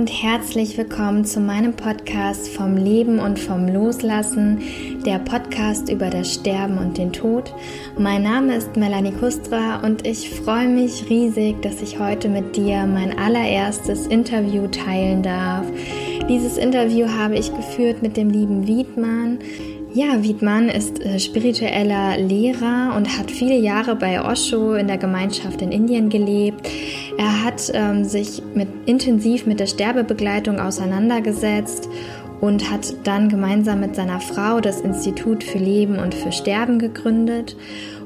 und herzlich willkommen zu meinem Podcast vom Leben und vom Loslassen, der Podcast über das Sterben und den Tod. Mein Name ist Melanie Kustra und ich freue mich riesig, dass ich heute mit dir mein allererstes Interview teilen darf. Dieses Interview habe ich geführt mit dem lieben Wiedmann. Ja, Wiedmann ist äh, spiritueller Lehrer und hat viele Jahre bei Osho in der Gemeinschaft in Indien gelebt. Er hat ähm, sich mit, intensiv mit der Sterbebegleitung auseinandergesetzt und hat dann gemeinsam mit seiner Frau das Institut für Leben und für Sterben gegründet.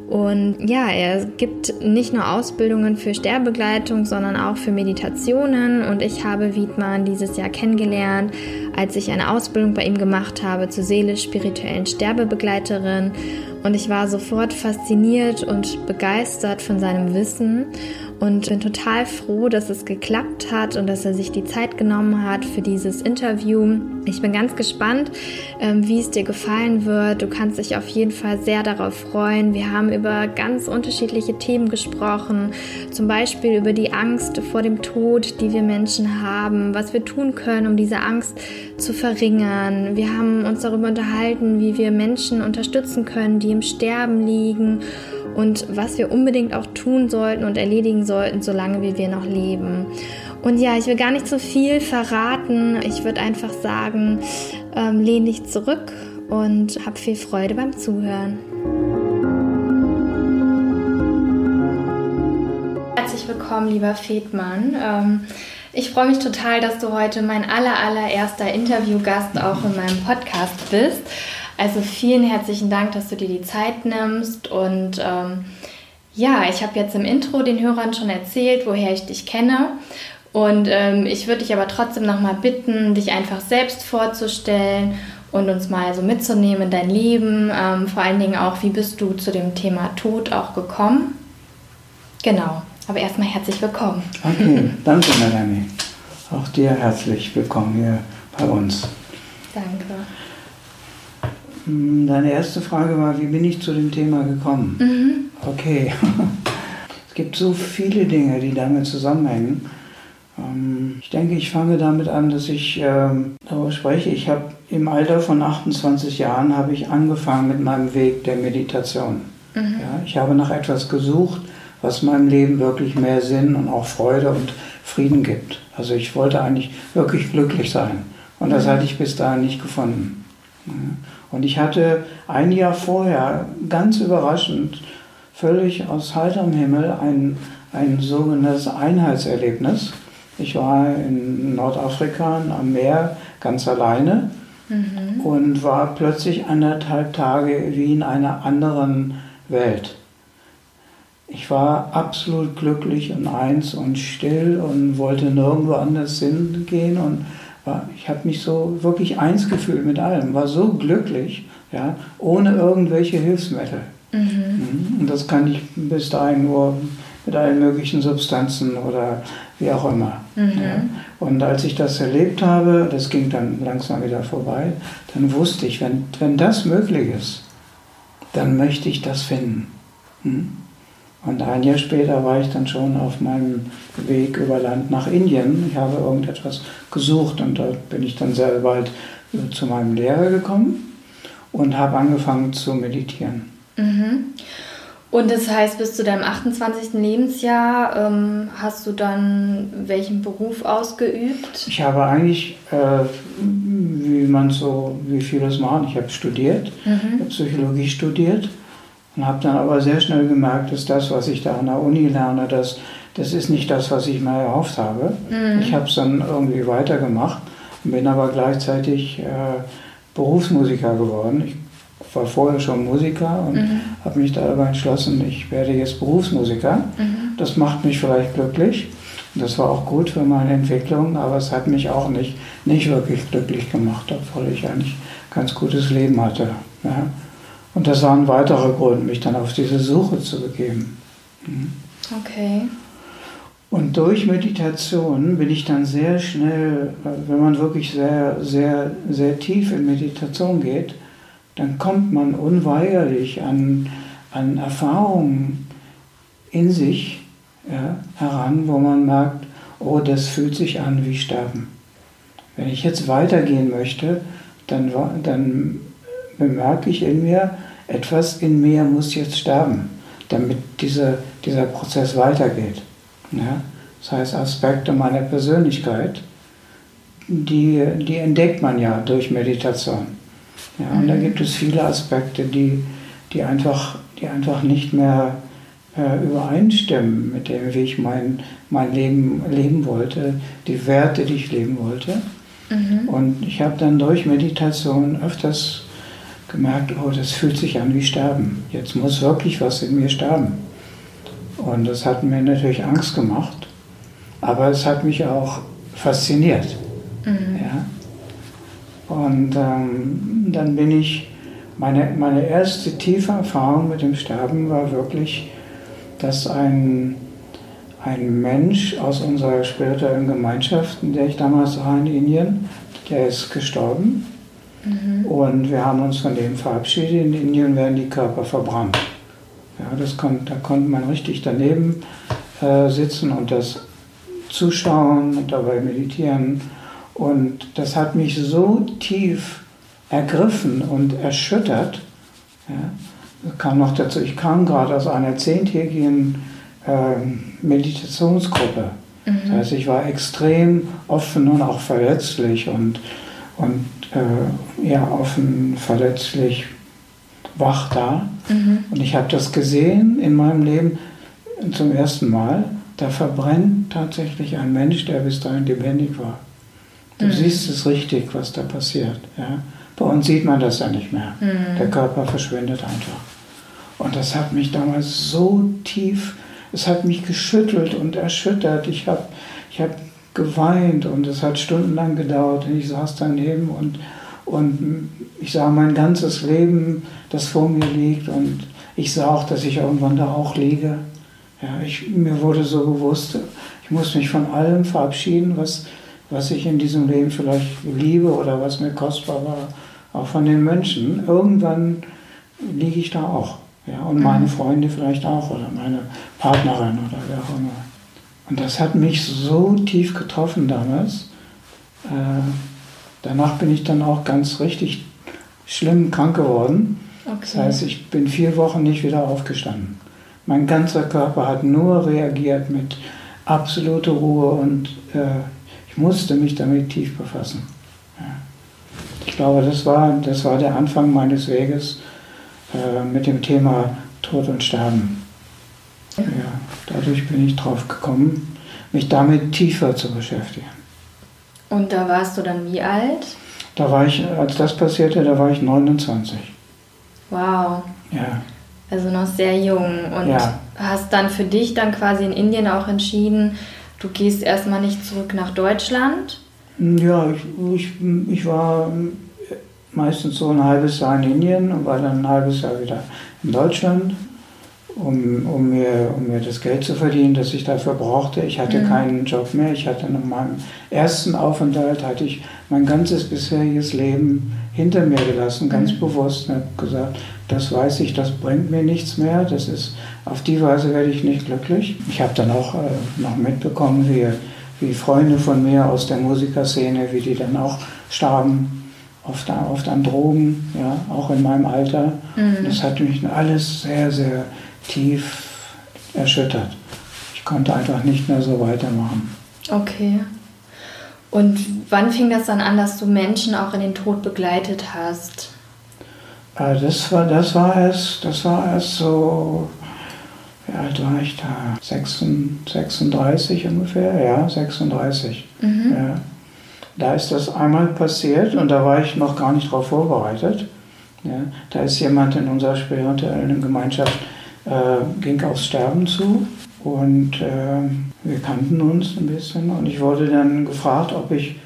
Und ja, er gibt nicht nur Ausbildungen für Sterbegleitung, sondern auch für Meditationen. Und ich habe Wiedmann dieses Jahr kennengelernt, als ich eine Ausbildung bei ihm gemacht habe zur seelisch-spirituellen Sterbebegleiterin. Und ich war sofort fasziniert und begeistert von seinem Wissen und bin total froh, dass es geklappt hat und dass er sich die Zeit genommen hat für dieses Interview. Ich bin ganz gespannt, ähm, wie es dir gefallen wird. Du kannst dich auf jeden Fall sehr darauf freuen. Wir haben über ganz unterschiedliche Themen gesprochen, zum Beispiel über die Angst vor dem Tod, die wir Menschen haben, was wir tun können, um diese Angst zu verringern. Wir haben uns darüber unterhalten, wie wir Menschen unterstützen können, die im Sterben liegen und was wir unbedingt auch tun sollten und erledigen sollten, solange wie wir noch leben. Und ja, ich will gar nicht so viel verraten. Ich würde einfach sagen, ähm, lehn dich zurück und hab viel Freude beim Zuhören. Herzlich willkommen, lieber Fedmann. Ähm, ich freue mich total, dass du heute mein aller, allererster Interviewgast auch in meinem Podcast bist. Also vielen herzlichen Dank, dass du dir die Zeit nimmst. Und ähm, ja, ich habe jetzt im Intro den Hörern schon erzählt, woher ich dich kenne. Und ähm, ich würde dich aber trotzdem nochmal bitten, dich einfach selbst vorzustellen und uns mal so mitzunehmen in dein Leben. Ähm, vor allen Dingen auch, wie bist du zu dem Thema Tod auch gekommen? Genau, aber erstmal herzlich willkommen. Okay, danke Melanie. Auch dir herzlich willkommen hier bei uns. Danke. Hm, deine erste Frage war, wie bin ich zu dem Thema gekommen? Mhm. Okay. Es gibt so viele Dinge, die damit zusammenhängen. Ähm, ich denke, ich fange damit an, dass ich ähm, darüber spreche. Ich habe im Alter von 28 Jahren habe ich angefangen mit meinem Weg der Meditation. Mhm. Ja, ich habe nach etwas gesucht, was meinem Leben wirklich mehr Sinn und auch Freude und Frieden gibt. Also ich wollte eigentlich wirklich glücklich sein. Und das mhm. hatte ich bis dahin nicht gefunden. Und ich hatte ein Jahr vorher ganz überraschend, völlig aus heiterem Himmel, ein, ein sogenanntes Einheitserlebnis. Ich war in Nordafrika am Meer ganz alleine mhm. und war plötzlich anderthalb Tage wie in einer anderen Welt. Ich war absolut glücklich und eins und still und wollte nirgendwo anders hingehen und ich habe mich so wirklich eins gefühlt mit allem, war so glücklich, ja, ohne irgendwelche Hilfsmittel. Mhm. mhm. Und das kann ich bis dahin nur mit allen möglichen Substanzen oder wie auch immer. Mhm. Ja. Und als ich das erlebt habe, das ging dann langsam wieder vorbei, dann wusste ich, wenn, wenn das möglich ist, dann möchte ich das finden. Mhm. Und ein Jahr später war ich dann schon auf meinem Weg über Land nach Indien. Ich habe irgendetwas gesucht und da bin ich dann sehr bald zu meinem Lehrer gekommen und habe angefangen zu meditieren. Mhm. Und das heißt, bis zu deinem 28. Lebensjahr ähm, hast du dann welchen Beruf ausgeübt? Ich habe eigentlich, äh, wie man so, wie vieles machen, ich habe studiert, mhm. Psychologie studiert und habe dann aber sehr schnell gemerkt, dass das, was ich da an der Uni lerne, das, das ist nicht das, was ich mir erhofft habe. Mhm. Ich habe es dann irgendwie weitergemacht, bin aber gleichzeitig äh, Berufsmusiker geworden. Ich war vorher schon Musiker und mhm. habe mich dabei entschlossen, ich werde jetzt Berufsmusiker. Mhm. Das macht mich vielleicht glücklich. Das war auch gut für meine Entwicklung, aber es hat mich auch nicht, nicht wirklich glücklich gemacht, obwohl ich eigentlich ganz gutes Leben hatte. Ja. Und das war ein weiterer Grund, mich dann auf diese Suche zu begeben. Mhm. Okay. Und durch Meditation bin ich dann sehr schnell, wenn man wirklich sehr, sehr, sehr tief in Meditation geht, dann kommt man unweigerlich an, an Erfahrungen in sich ja, heran, wo man merkt, oh, das fühlt sich an wie Sterben. Wenn ich jetzt weitergehen möchte, dann, dann bemerke ich in mir, etwas in mir muss jetzt sterben, damit diese, dieser Prozess weitergeht. Ja? Das heißt, Aspekte meiner Persönlichkeit, die, die entdeckt man ja durch Meditation. Ja, und da mhm. gibt es viele Aspekte, die, die, einfach, die einfach nicht mehr äh, übereinstimmen mit dem, wie ich mein, mein Leben leben wollte, die Werte, die ich leben wollte. Mhm. Und ich habe dann durch Meditation öfters gemerkt, oh, das fühlt sich an wie Sterben. Jetzt muss wirklich was in mir sterben. Und das hat mir natürlich Angst gemacht, aber es hat mich auch fasziniert. Mhm. Ja. Und ähm, dann bin ich, meine, meine erste tiefe Erfahrung mit dem Sterben war wirklich, dass ein, ein Mensch aus unserer spirituellen Gemeinschaft, in der ich damals war in Indien, der ist gestorben. Mhm. Und wir haben uns von dem verabschiedet. In Indien werden die Körper verbrannt. Ja, das kon, da konnte man richtig daneben äh, sitzen und das zuschauen und dabei meditieren. Und das hat mich so tief ergriffen und erschüttert. Ja, kam noch dazu, ich kam gerade aus einer zehntägigen äh, Meditationsgruppe. Mhm. Das heißt, ich war extrem offen und auch verletzlich und, und äh, ja, offen, verletzlich, wach da. Mhm. Und ich habe das gesehen in meinem Leben zum ersten Mal. Da verbrennt tatsächlich ein Mensch, der bis dahin lebendig war. Du mhm. siehst es richtig, was da passiert. Ja? Bei uns sieht man das ja nicht mehr. Mhm. Der Körper verschwindet einfach. Und das hat mich damals so tief, es hat mich geschüttelt und erschüttert. Ich habe ich hab geweint und es hat stundenlang gedauert und ich saß daneben und, und ich sah mein ganzes Leben, das vor mir liegt und ich sah auch, dass ich irgendwann da auch liege. Ja, ich, mir wurde so bewusst, ich muss mich von allem verabschieden, was, was ich in diesem Leben vielleicht liebe oder was mir kostbar war, auch von den Menschen. Irgendwann liege ich da auch. Ja, und meine mhm. Freunde vielleicht auch oder meine Partnerin oder wer auch immer. Und das hat mich so tief getroffen damals. Äh, danach bin ich dann auch ganz richtig schlimm krank geworden. Okay. Das heißt, ich bin vier Wochen nicht wieder aufgestanden. Mein ganzer Körper hat nur reagiert mit absoluter Ruhe und äh, ich musste mich damit tief befassen. Ja. Ich glaube, das war, das war der Anfang meines Weges äh, mit dem Thema Tod und Sterben. Ja, dadurch bin ich drauf gekommen, mich damit tiefer zu beschäftigen. Und da warst du dann wie alt? Da war ich, als das passierte, da war ich 29. Wow. Ja. Also noch sehr jung. Und ja. hast dann für dich dann quasi in Indien auch entschieden, du gehst erstmal nicht zurück nach Deutschland? Ja, ich, ich, ich war meistens so ein halbes Jahr in Indien und war dann ein halbes Jahr wieder in Deutschland um, um, mir, um mir das Geld zu verdienen, das ich dafür brauchte. Ich hatte mhm. keinen Job mehr. Ich hatte nach meinem ersten Aufenthalt hatte ich mein ganzes bisheriges Leben hinter mir gelassen, ganz mhm. bewusst. Und habe gesagt, das weiß ich, das bringt mir nichts mehr. Das ist auf die Weise werde ich nicht glücklich. Ich habe dann auch äh, noch mitbekommen, wie, wie Freunde von mir aus der Musikerszene, wie die dann auch starben. Oft, oft an Drogen, ja, auch in meinem Alter. Mhm. Das hat mich alles sehr, sehr tief erschüttert. Ich konnte einfach nicht mehr so weitermachen. Okay. Und wann fing das dann an, dass du Menschen auch in den Tod begleitet hast? Äh, das war, das war erst, das war erst so, wie alt war ich da? 36 ungefähr, ja, 36. Mhm. Ja. Da ist das einmal passiert und da war ich noch gar nicht darauf vorbereitet. Ja. Da ist jemand in unserer spirituellen Gemeinschaft äh, ging aufs Sterben zu und äh, wir kannten uns ein bisschen und ich wurde dann gefragt, ob ich,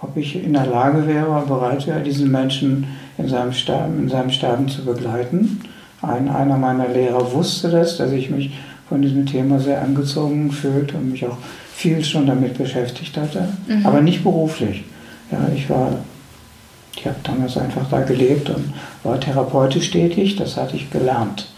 ob ich in der Lage wäre, bereit wäre, diesen Menschen in seinem Sterben, in seinem Sterben zu begleiten. Ein, einer meiner Lehrer wusste das, dass ich mich von diesem Thema sehr angezogen fühlte und mich auch viel schon damit beschäftigt hatte, mhm. aber nicht beruflich. Ja, ich war, ich habe damals einfach da gelebt und war therapeutisch tätig, das hatte ich gelernt.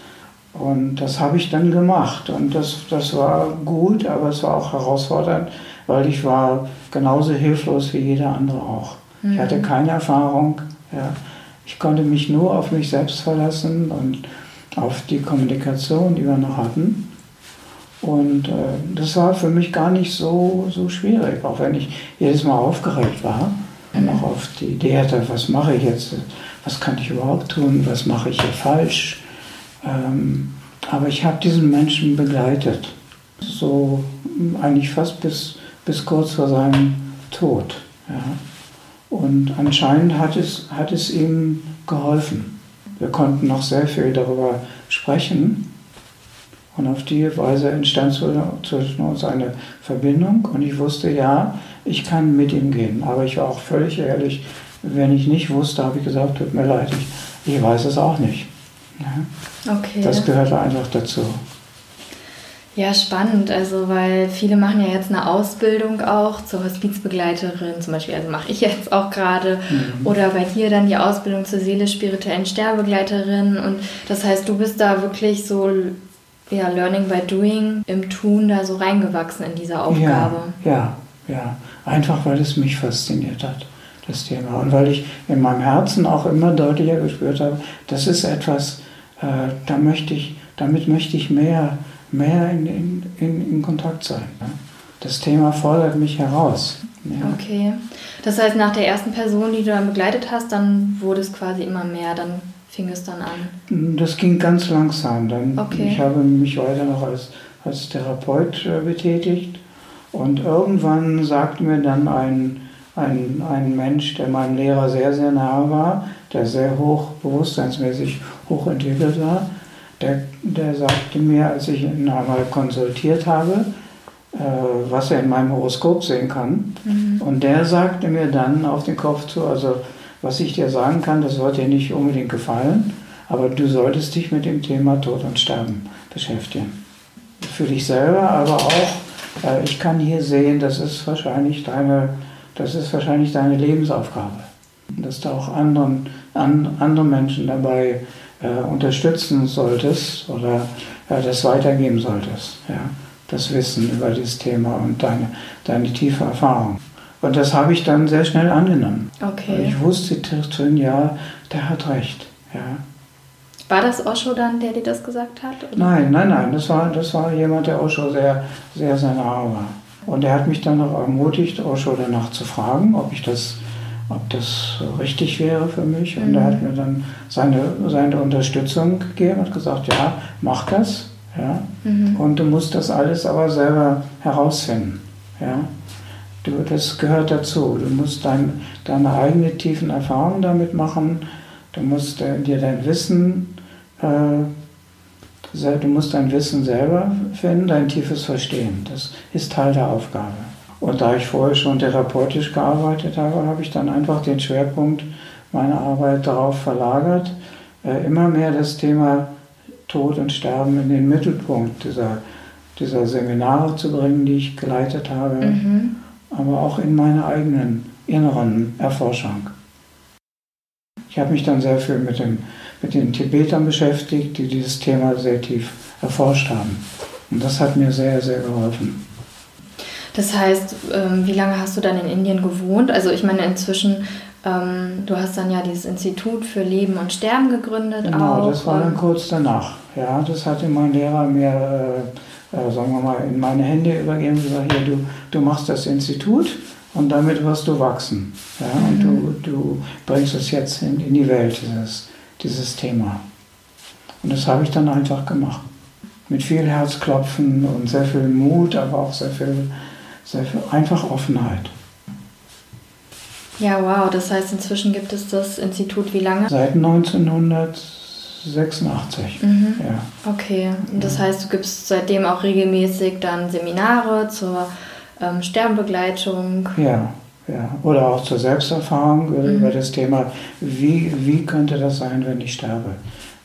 Und das habe ich dann gemacht. Und das, das war gut, aber es war auch herausfordernd, weil ich war genauso hilflos wie jeder andere auch. Mhm. Ich hatte keine Erfahrung. Ja. Ich konnte mich nur auf mich selbst verlassen und auf die Kommunikation, die wir noch hatten. Und äh, das war für mich gar nicht so, so schwierig, auch wenn ich jedes Mal aufgeregt war und auch auf die Idee hatte, was mache ich jetzt, was kann ich überhaupt tun, was mache ich hier falsch. Ähm, aber ich habe diesen Menschen begleitet, so eigentlich fast bis, bis kurz vor seinem Tod. Ja. Und anscheinend hat es, hat es ihm geholfen. Wir konnten noch sehr viel darüber sprechen. Und auf die Weise entstand zwischen uns eine Verbindung. Und ich wusste, ja, ich kann mit ihm gehen. Aber ich war auch völlig ehrlich, wenn ich nicht wusste, habe ich gesagt, tut mir leid, ich, ich weiß es auch nicht. Ja. Okay. Das gehörte einfach dazu. Ja, spannend. Also, weil viele machen ja jetzt eine Ausbildung auch zur Hospizbegleiterin, zum Beispiel, also mache ich jetzt auch gerade. Mhm. Oder bei dir dann die Ausbildung zur seelisch-spirituellen Sterbegleiterin. Und das heißt, du bist da wirklich so, ja, Learning by Doing, im Tun da so reingewachsen in diese Aufgabe. Ja, ja, ja. Einfach weil es mich fasziniert hat, das Thema. Und weil ich in meinem Herzen auch immer deutlicher gespürt habe, das ist etwas, äh, da möchte ich, damit möchte ich mehr mehr in, in, in, in Kontakt sein. Das Thema fordert mich heraus. Ja. Okay. Das heißt, nach der ersten Person, die du dann begleitet hast, dann wurde es quasi immer mehr, dann fing es dann an? Das ging ganz langsam. Dann, okay. Ich habe mich weiter noch als, als Therapeut äh, betätigt und irgendwann sagte mir dann ein, ein, ein Mensch, der meinem Lehrer sehr, sehr nahe war, der sehr hoch bewusstseinsmäßig hochentwickelt war, der, der sagte mir, als ich ihn einmal konsultiert habe, äh, was er in meinem Horoskop sehen kann. Mhm. Und der sagte mir dann auf den Kopf zu, also was ich dir sagen kann, das wird dir nicht unbedingt gefallen, aber du solltest dich mit dem Thema Tod und Sterben beschäftigen. Für dich selber, aber auch, äh, ich kann hier sehen, das ist wahrscheinlich deine, das ist wahrscheinlich deine Lebensaufgabe. Dass da auch anderen, an, andere Menschen dabei äh, unterstützen solltest oder äh, das weitergeben solltest. Ja? Das Wissen über dieses Thema und deine, deine tiefe Erfahrung. Und das habe ich dann sehr schnell angenommen. Okay. Ich wusste drin, ja, der hat recht. Ja. War das Osho dann, der dir das gesagt hat? Oder? Nein, nein, nein. Das war, das war jemand, der Osho sehr, sehr, sehr nahe war. Und er hat mich dann noch ermutigt, Osho danach zu fragen, ob ich das ob das richtig wäre für mich. Und mhm. er hat mir dann seine, seine Unterstützung gegeben und gesagt, ja, mach das. Ja? Mhm. Und du musst das alles aber selber herausfinden. Ja? Du, das gehört dazu. Du musst dein, deine eigene tiefen Erfahrungen damit machen. Du musst äh, dir dein Wissen, äh, du musst dein Wissen selber finden, dein tiefes Verstehen. Das ist Teil der Aufgabe. Und da ich vorher schon therapeutisch gearbeitet habe, habe ich dann einfach den Schwerpunkt meiner Arbeit darauf verlagert, äh, immer mehr das Thema Tod und Sterben in den Mittelpunkt dieser, dieser Seminare zu bringen, die ich geleitet habe, mhm. aber auch in meiner eigenen inneren Erforschung. Ich habe mich dann sehr viel mit, dem, mit den Tibetern beschäftigt, die dieses Thema sehr tief erforscht haben. Und das hat mir sehr, sehr geholfen. Das heißt, ähm, wie lange hast du dann in Indien gewohnt? Also ich meine inzwischen, ähm, du hast dann ja dieses Institut für Leben und Sterben gegründet. Genau, auch. das war dann kurz danach. Ja, das hatte mein Lehrer mir, äh, äh, sagen wir mal, in meine Hände übergeben und gesagt, hier, du, du machst das Institut und damit wirst du wachsen. Ja, mhm. Und du, du bringst es jetzt in, in die Welt, dieses, dieses Thema. Und das habe ich dann einfach gemacht. Mit viel Herzklopfen und sehr viel Mut, aber auch sehr viel einfach Offenheit. Ja, wow, das heißt, inzwischen gibt es das Institut wie lange? Seit 1986. Mhm. Ja. Okay, und das heißt, du gibst seitdem auch regelmäßig dann Seminare zur ähm, Sterbenbegleitung? Ja, ja, oder auch zur Selbsterfahrung mhm. über das Thema, wie, wie könnte das sein, wenn ich sterbe?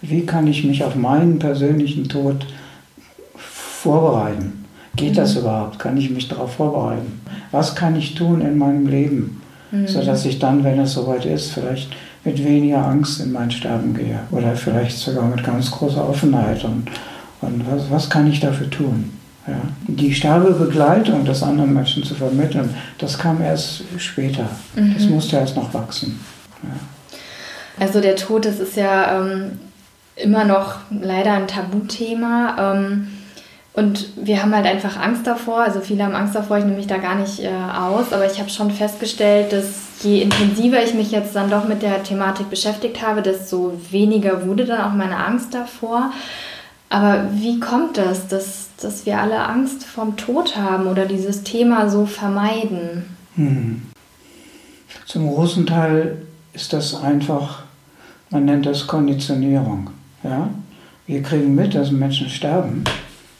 Wie kann ich mich auf meinen persönlichen Tod vorbereiten? Geht das mhm. überhaupt? Kann ich mich darauf vorbereiten? Was kann ich tun in meinem Leben, mhm. sodass ich dann, wenn es soweit ist, vielleicht mit weniger Angst in mein Sterben gehe oder vielleicht sogar mit ganz großer Offenheit und, und was, was kann ich dafür tun? Ja. Die Sterbebegleitung des anderen Menschen zu vermitteln, das kam erst später. Mhm. Das musste erst noch wachsen. Ja. Also der Tod, das ist ja ähm, immer noch leider ein Tabuthema. Ähm, und wir haben halt einfach Angst davor. Also viele haben Angst davor, ich nehme mich da gar nicht äh, aus. Aber ich habe schon festgestellt, dass je intensiver ich mich jetzt dann doch mit der Thematik beschäftigt habe, desto weniger wurde dann auch meine Angst davor. Aber wie kommt das, dass, dass wir alle Angst vorm Tod haben oder dieses Thema so vermeiden? Hm. Zum großen Teil ist das einfach, man nennt das Konditionierung. Ja? Wir kriegen mit, dass Menschen sterben,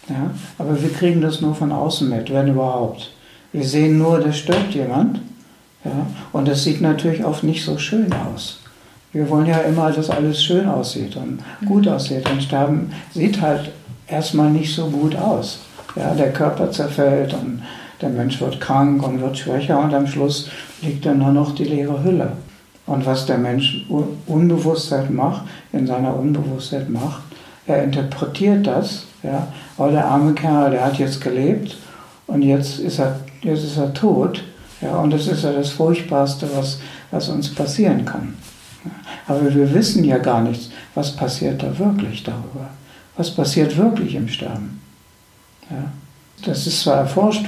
ja? aber wir kriegen das nur von außen mit, wenn überhaupt. Wir sehen nur, da stirbt jemand ja? und das sieht natürlich oft nicht so schön aus. Wir wollen ja immer, dass alles schön aussieht und gut aussieht. Und Sterben sieht halt erstmal nicht so gut aus. Ja, der Körper zerfällt und der Mensch wird krank und wird schwächer und am Schluss liegt dann nur noch die leere Hülle. Und was der Mensch Unbewusstheit macht, in seiner Unbewusstheit macht, er interpretiert das. Ja, oh, der arme Kerl, der hat jetzt gelebt und jetzt ist er, jetzt ist er tot. Ja, und das ist ja das Furchtbarste, was, was uns passieren kann. Aber wir wissen ja gar nichts, was passiert da wirklich darüber. Was passiert wirklich im Sterben. Ja. Das ist zwar erforscht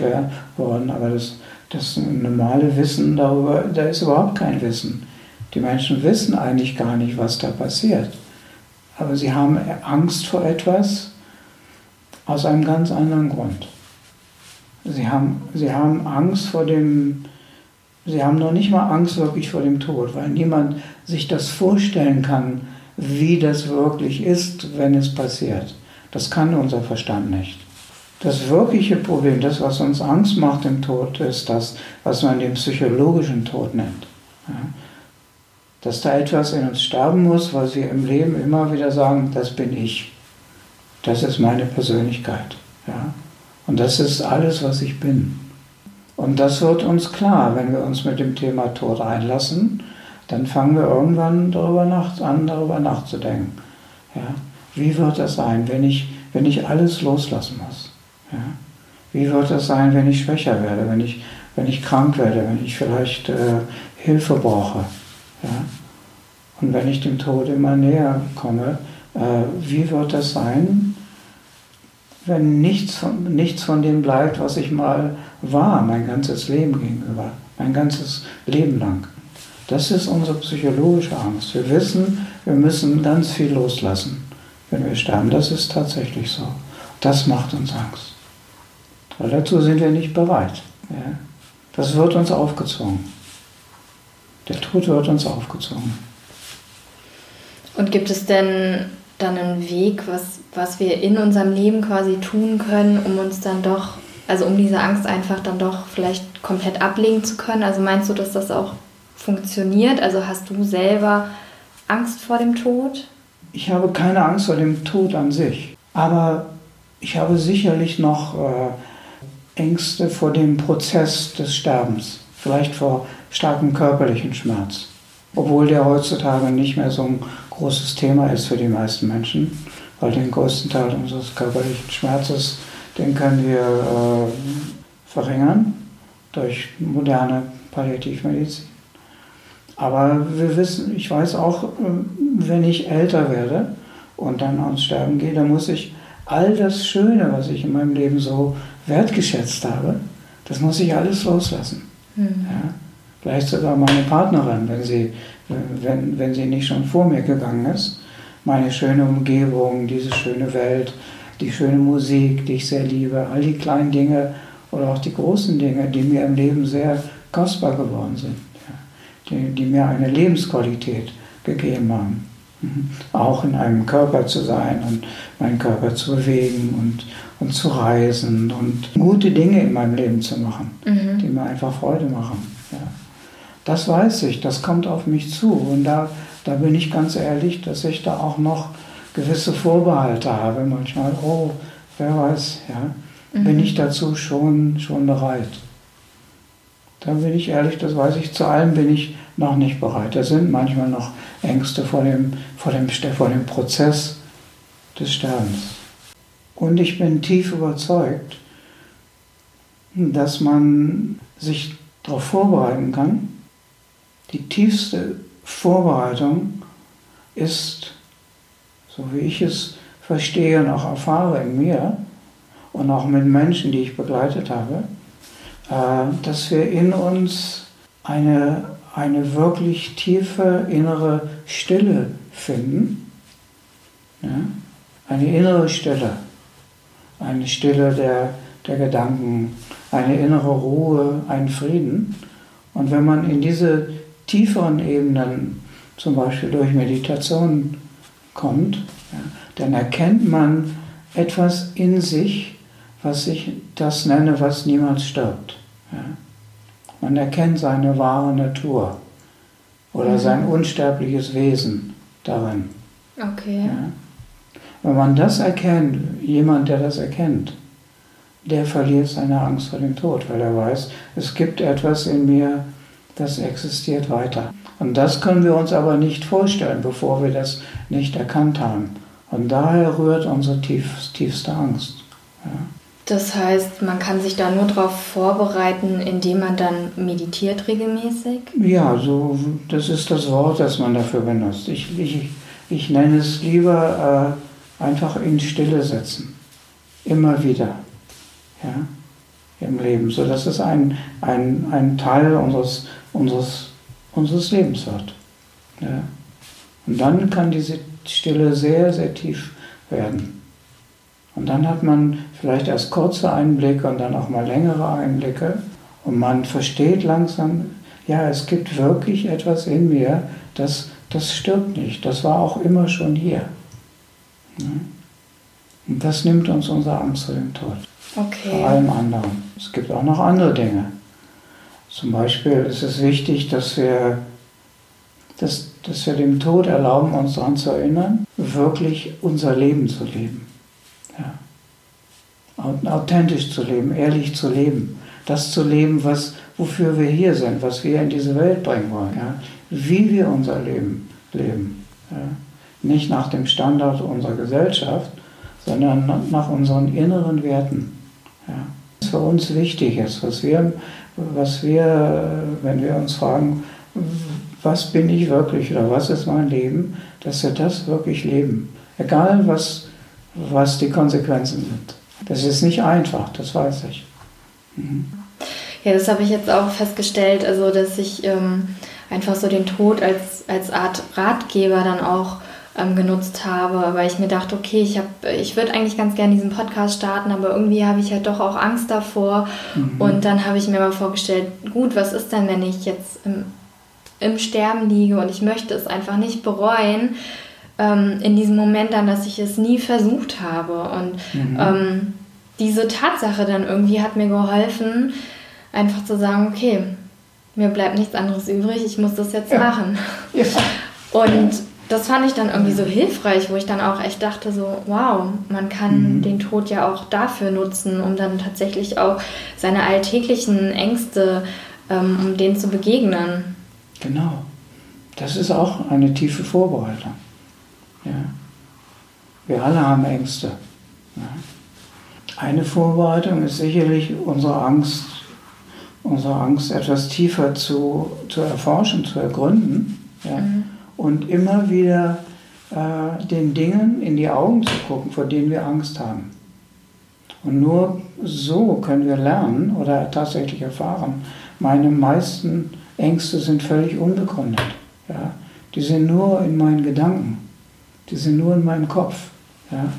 worden, aber das, das normale Wissen darüber, da ist überhaupt kein Wissen. Die Menschen wissen eigentlich gar nicht, was da passiert. Aber sie haben Angst vor etwas aus einem ganz anderen Grund. Sie haben, sie haben Angst vor dem, Sie haben noch nicht mal Angst wirklich vor dem Tod, weil niemand sich das vorstellen kann, wie das wirklich ist, wenn es passiert. Das kann unser Verstand nicht. Das wirkliche Problem, das, was uns Angst macht im Tod, ist das, was man den psychologischen Tod nennt. Dass da etwas in uns sterben muss, weil wir im Leben immer wieder sagen, das bin ich. Das ist meine Persönlichkeit. Ja? Und das ist alles, was ich bin. Und das wird uns klar, wenn wir uns mit dem Thema Tod einlassen, dann fangen wir irgendwann darüber nach, an, darüber nachzudenken. Ja? Wie wird das sein, wenn ich, wenn ich alles loslassen muss? Ja? Wie wird das sein, wenn ich schwächer werde, wenn ich, wenn ich krank werde, wenn ich vielleicht äh, Hilfe brauche? Ja? Und wenn ich dem Tod immer näher komme, äh, wie wird das sein, wenn nichts von, nichts von dem bleibt, was ich mal war, mein ganzes Leben gegenüber, mein ganzes Leben lang. Das ist unsere psychologische Angst. Wir wissen, wir müssen ganz viel loslassen, wenn wir sterben. Das ist tatsächlich so. Das macht uns Angst. Weil dazu sind wir nicht bereit. Ja? Das wird uns aufgezwungen. Der Tod wird uns aufgezwungen. Und gibt es denn dann einen Weg, was, was wir in unserem Leben quasi tun können, um uns dann doch, also um diese Angst einfach dann doch vielleicht komplett ablegen zu können? Also meinst du, dass das auch funktioniert? Also hast du selber Angst vor dem Tod? Ich habe keine Angst vor dem Tod an sich, aber ich habe sicherlich noch äh, Ängste vor dem Prozess des Sterbens, vielleicht vor starkem körperlichen Schmerz, obwohl der heutzutage nicht mehr so ein großes Thema ist für die meisten Menschen, weil den größten Teil unseres körperlichen Schmerzes, den können wir äh, verringern durch moderne Palliativmedizin. Aber wir wissen, ich weiß auch, äh, wenn ich älter werde und dann ans Sterben gehe, dann muss ich all das Schöne, was ich in meinem Leben so wertgeschätzt habe, das muss ich alles loslassen. Mhm. Ja? Vielleicht sogar meine Partnerin, wenn sie wenn, wenn sie nicht schon vor mir gegangen ist. Meine schöne Umgebung, diese schöne Welt, die schöne Musik, die ich sehr liebe, all die kleinen Dinge oder auch die großen Dinge, die mir im Leben sehr kostbar geworden sind, die, die mir eine Lebensqualität gegeben haben. Mhm. Auch in einem Körper zu sein und meinen Körper zu bewegen und, und zu reisen und gute Dinge in meinem Leben zu machen, mhm. die mir einfach Freude machen. Ja. Das weiß ich, das kommt auf mich zu. Und da, da bin ich ganz ehrlich, dass ich da auch noch gewisse Vorbehalte habe. Manchmal, oh, wer weiß, ja, mhm. bin ich dazu schon, schon bereit. Da bin ich ehrlich, das weiß ich, zu allem bin ich noch nicht bereit. Da sind manchmal noch Ängste vor dem, vor dem, vor dem Prozess des Sterbens. Und ich bin tief überzeugt, dass man sich darauf vorbereiten kann. Die tiefste Vorbereitung ist, so wie ich es verstehe und auch erfahre in mir und auch mit Menschen, die ich begleitet habe, dass wir in uns eine, eine wirklich tiefe innere Stille finden. Eine innere Stille. Eine Stille der, der Gedanken, eine innere Ruhe, einen Frieden. Und wenn man in diese tieferen Ebenen, zum Beispiel durch Meditation, kommt, dann erkennt man etwas in sich, was ich das nenne, was niemals stirbt. Ja. Man erkennt seine wahre Natur oder mhm. sein unsterbliches Wesen darin. Okay. Ja. Wenn man das erkennt, jemand, der das erkennt, der verliert seine Angst vor dem Tod, weil er weiß, es gibt etwas in mir, das existiert weiter. Und das können wir uns aber nicht vorstellen, bevor wir das nicht erkannt haben. Und daher rührt unsere tief, tiefste Angst. Ja. Das heißt, man kann sich da nur darauf vorbereiten, indem man dann meditiert regelmäßig? Ja, so, das ist das Wort, das man dafür benutzt. Ich, ich, ich nenne es lieber äh, einfach in Stille setzen. Immer wieder. Ja, Im Leben. So dass es ein, ein, ein Teil unseres, unseres, unseres Lebens wird. Ja. Und dann kann diese Stille sehr, sehr tief werden. Und dann hat man vielleicht erst kurze Einblicke und dann auch mal längere Einblicke. Und man versteht langsam, ja, es gibt wirklich etwas in mir, das, das stirbt nicht. Das war auch immer schon hier. Und das nimmt uns unsere Angst vor dem Tod. Okay. Vor allem anderen. Es gibt auch noch andere Dinge. Zum Beispiel ist es wichtig, dass wir, dass, dass wir dem Tod erlauben, uns daran zu erinnern, wirklich unser Leben zu leben. Ja. Authentisch zu leben, ehrlich zu leben. Das zu leben, was, wofür wir hier sind, was wir in diese Welt bringen wollen. Ja. Wie wir unser Leben leben. Ja. Nicht nach dem Standard unserer Gesellschaft, sondern nach unseren inneren Werten. Ja. Was für uns wichtig ist, was wir, was wir, wenn wir uns fragen, was bin ich wirklich oder was ist mein Leben, dass wir das wirklich leben. Egal, was, was die Konsequenzen sind. Das ist nicht einfach, das weiß ich. Mhm. Ja, das habe ich jetzt auch festgestellt, also dass ich ähm, einfach so den Tod als, als Art Ratgeber dann auch ähm, genutzt habe, weil ich mir dachte, okay, ich, ich würde eigentlich ganz gerne diesen Podcast starten, aber irgendwie habe ich halt doch auch Angst davor. Mhm. Und dann habe ich mir mal vorgestellt, gut, was ist denn, wenn ich jetzt im, im Sterben liege und ich möchte es einfach nicht bereuen, ähm, in diesem Moment dann, dass ich es nie versucht habe. Und mhm. ähm, diese Tatsache dann irgendwie hat mir geholfen, einfach zu sagen, okay, mir bleibt nichts anderes übrig, ich muss das jetzt ja. machen. Ja. Und das fand ich dann irgendwie so hilfreich, wo ich dann auch echt dachte, so, wow, man kann mhm. den Tod ja auch dafür nutzen, um dann tatsächlich auch seine alltäglichen Ängste, ähm, um denen zu begegnen. Genau. Das ist auch eine tiefe Vorbereitung. Wir alle haben Ängste. Eine Vorbereitung ist sicherlich unsere Angst, unsere Angst etwas tiefer zu, zu erforschen, zu ergründen ja. Mhm. und immer wieder äh, den Dingen in die Augen zu gucken, vor denen wir Angst haben. Und nur so können wir lernen oder tatsächlich erfahren, meine meisten Ängste sind völlig unbegründet. Ja? Die sind nur in meinen Gedanken. Die sind nur in meinem Kopf. Ja?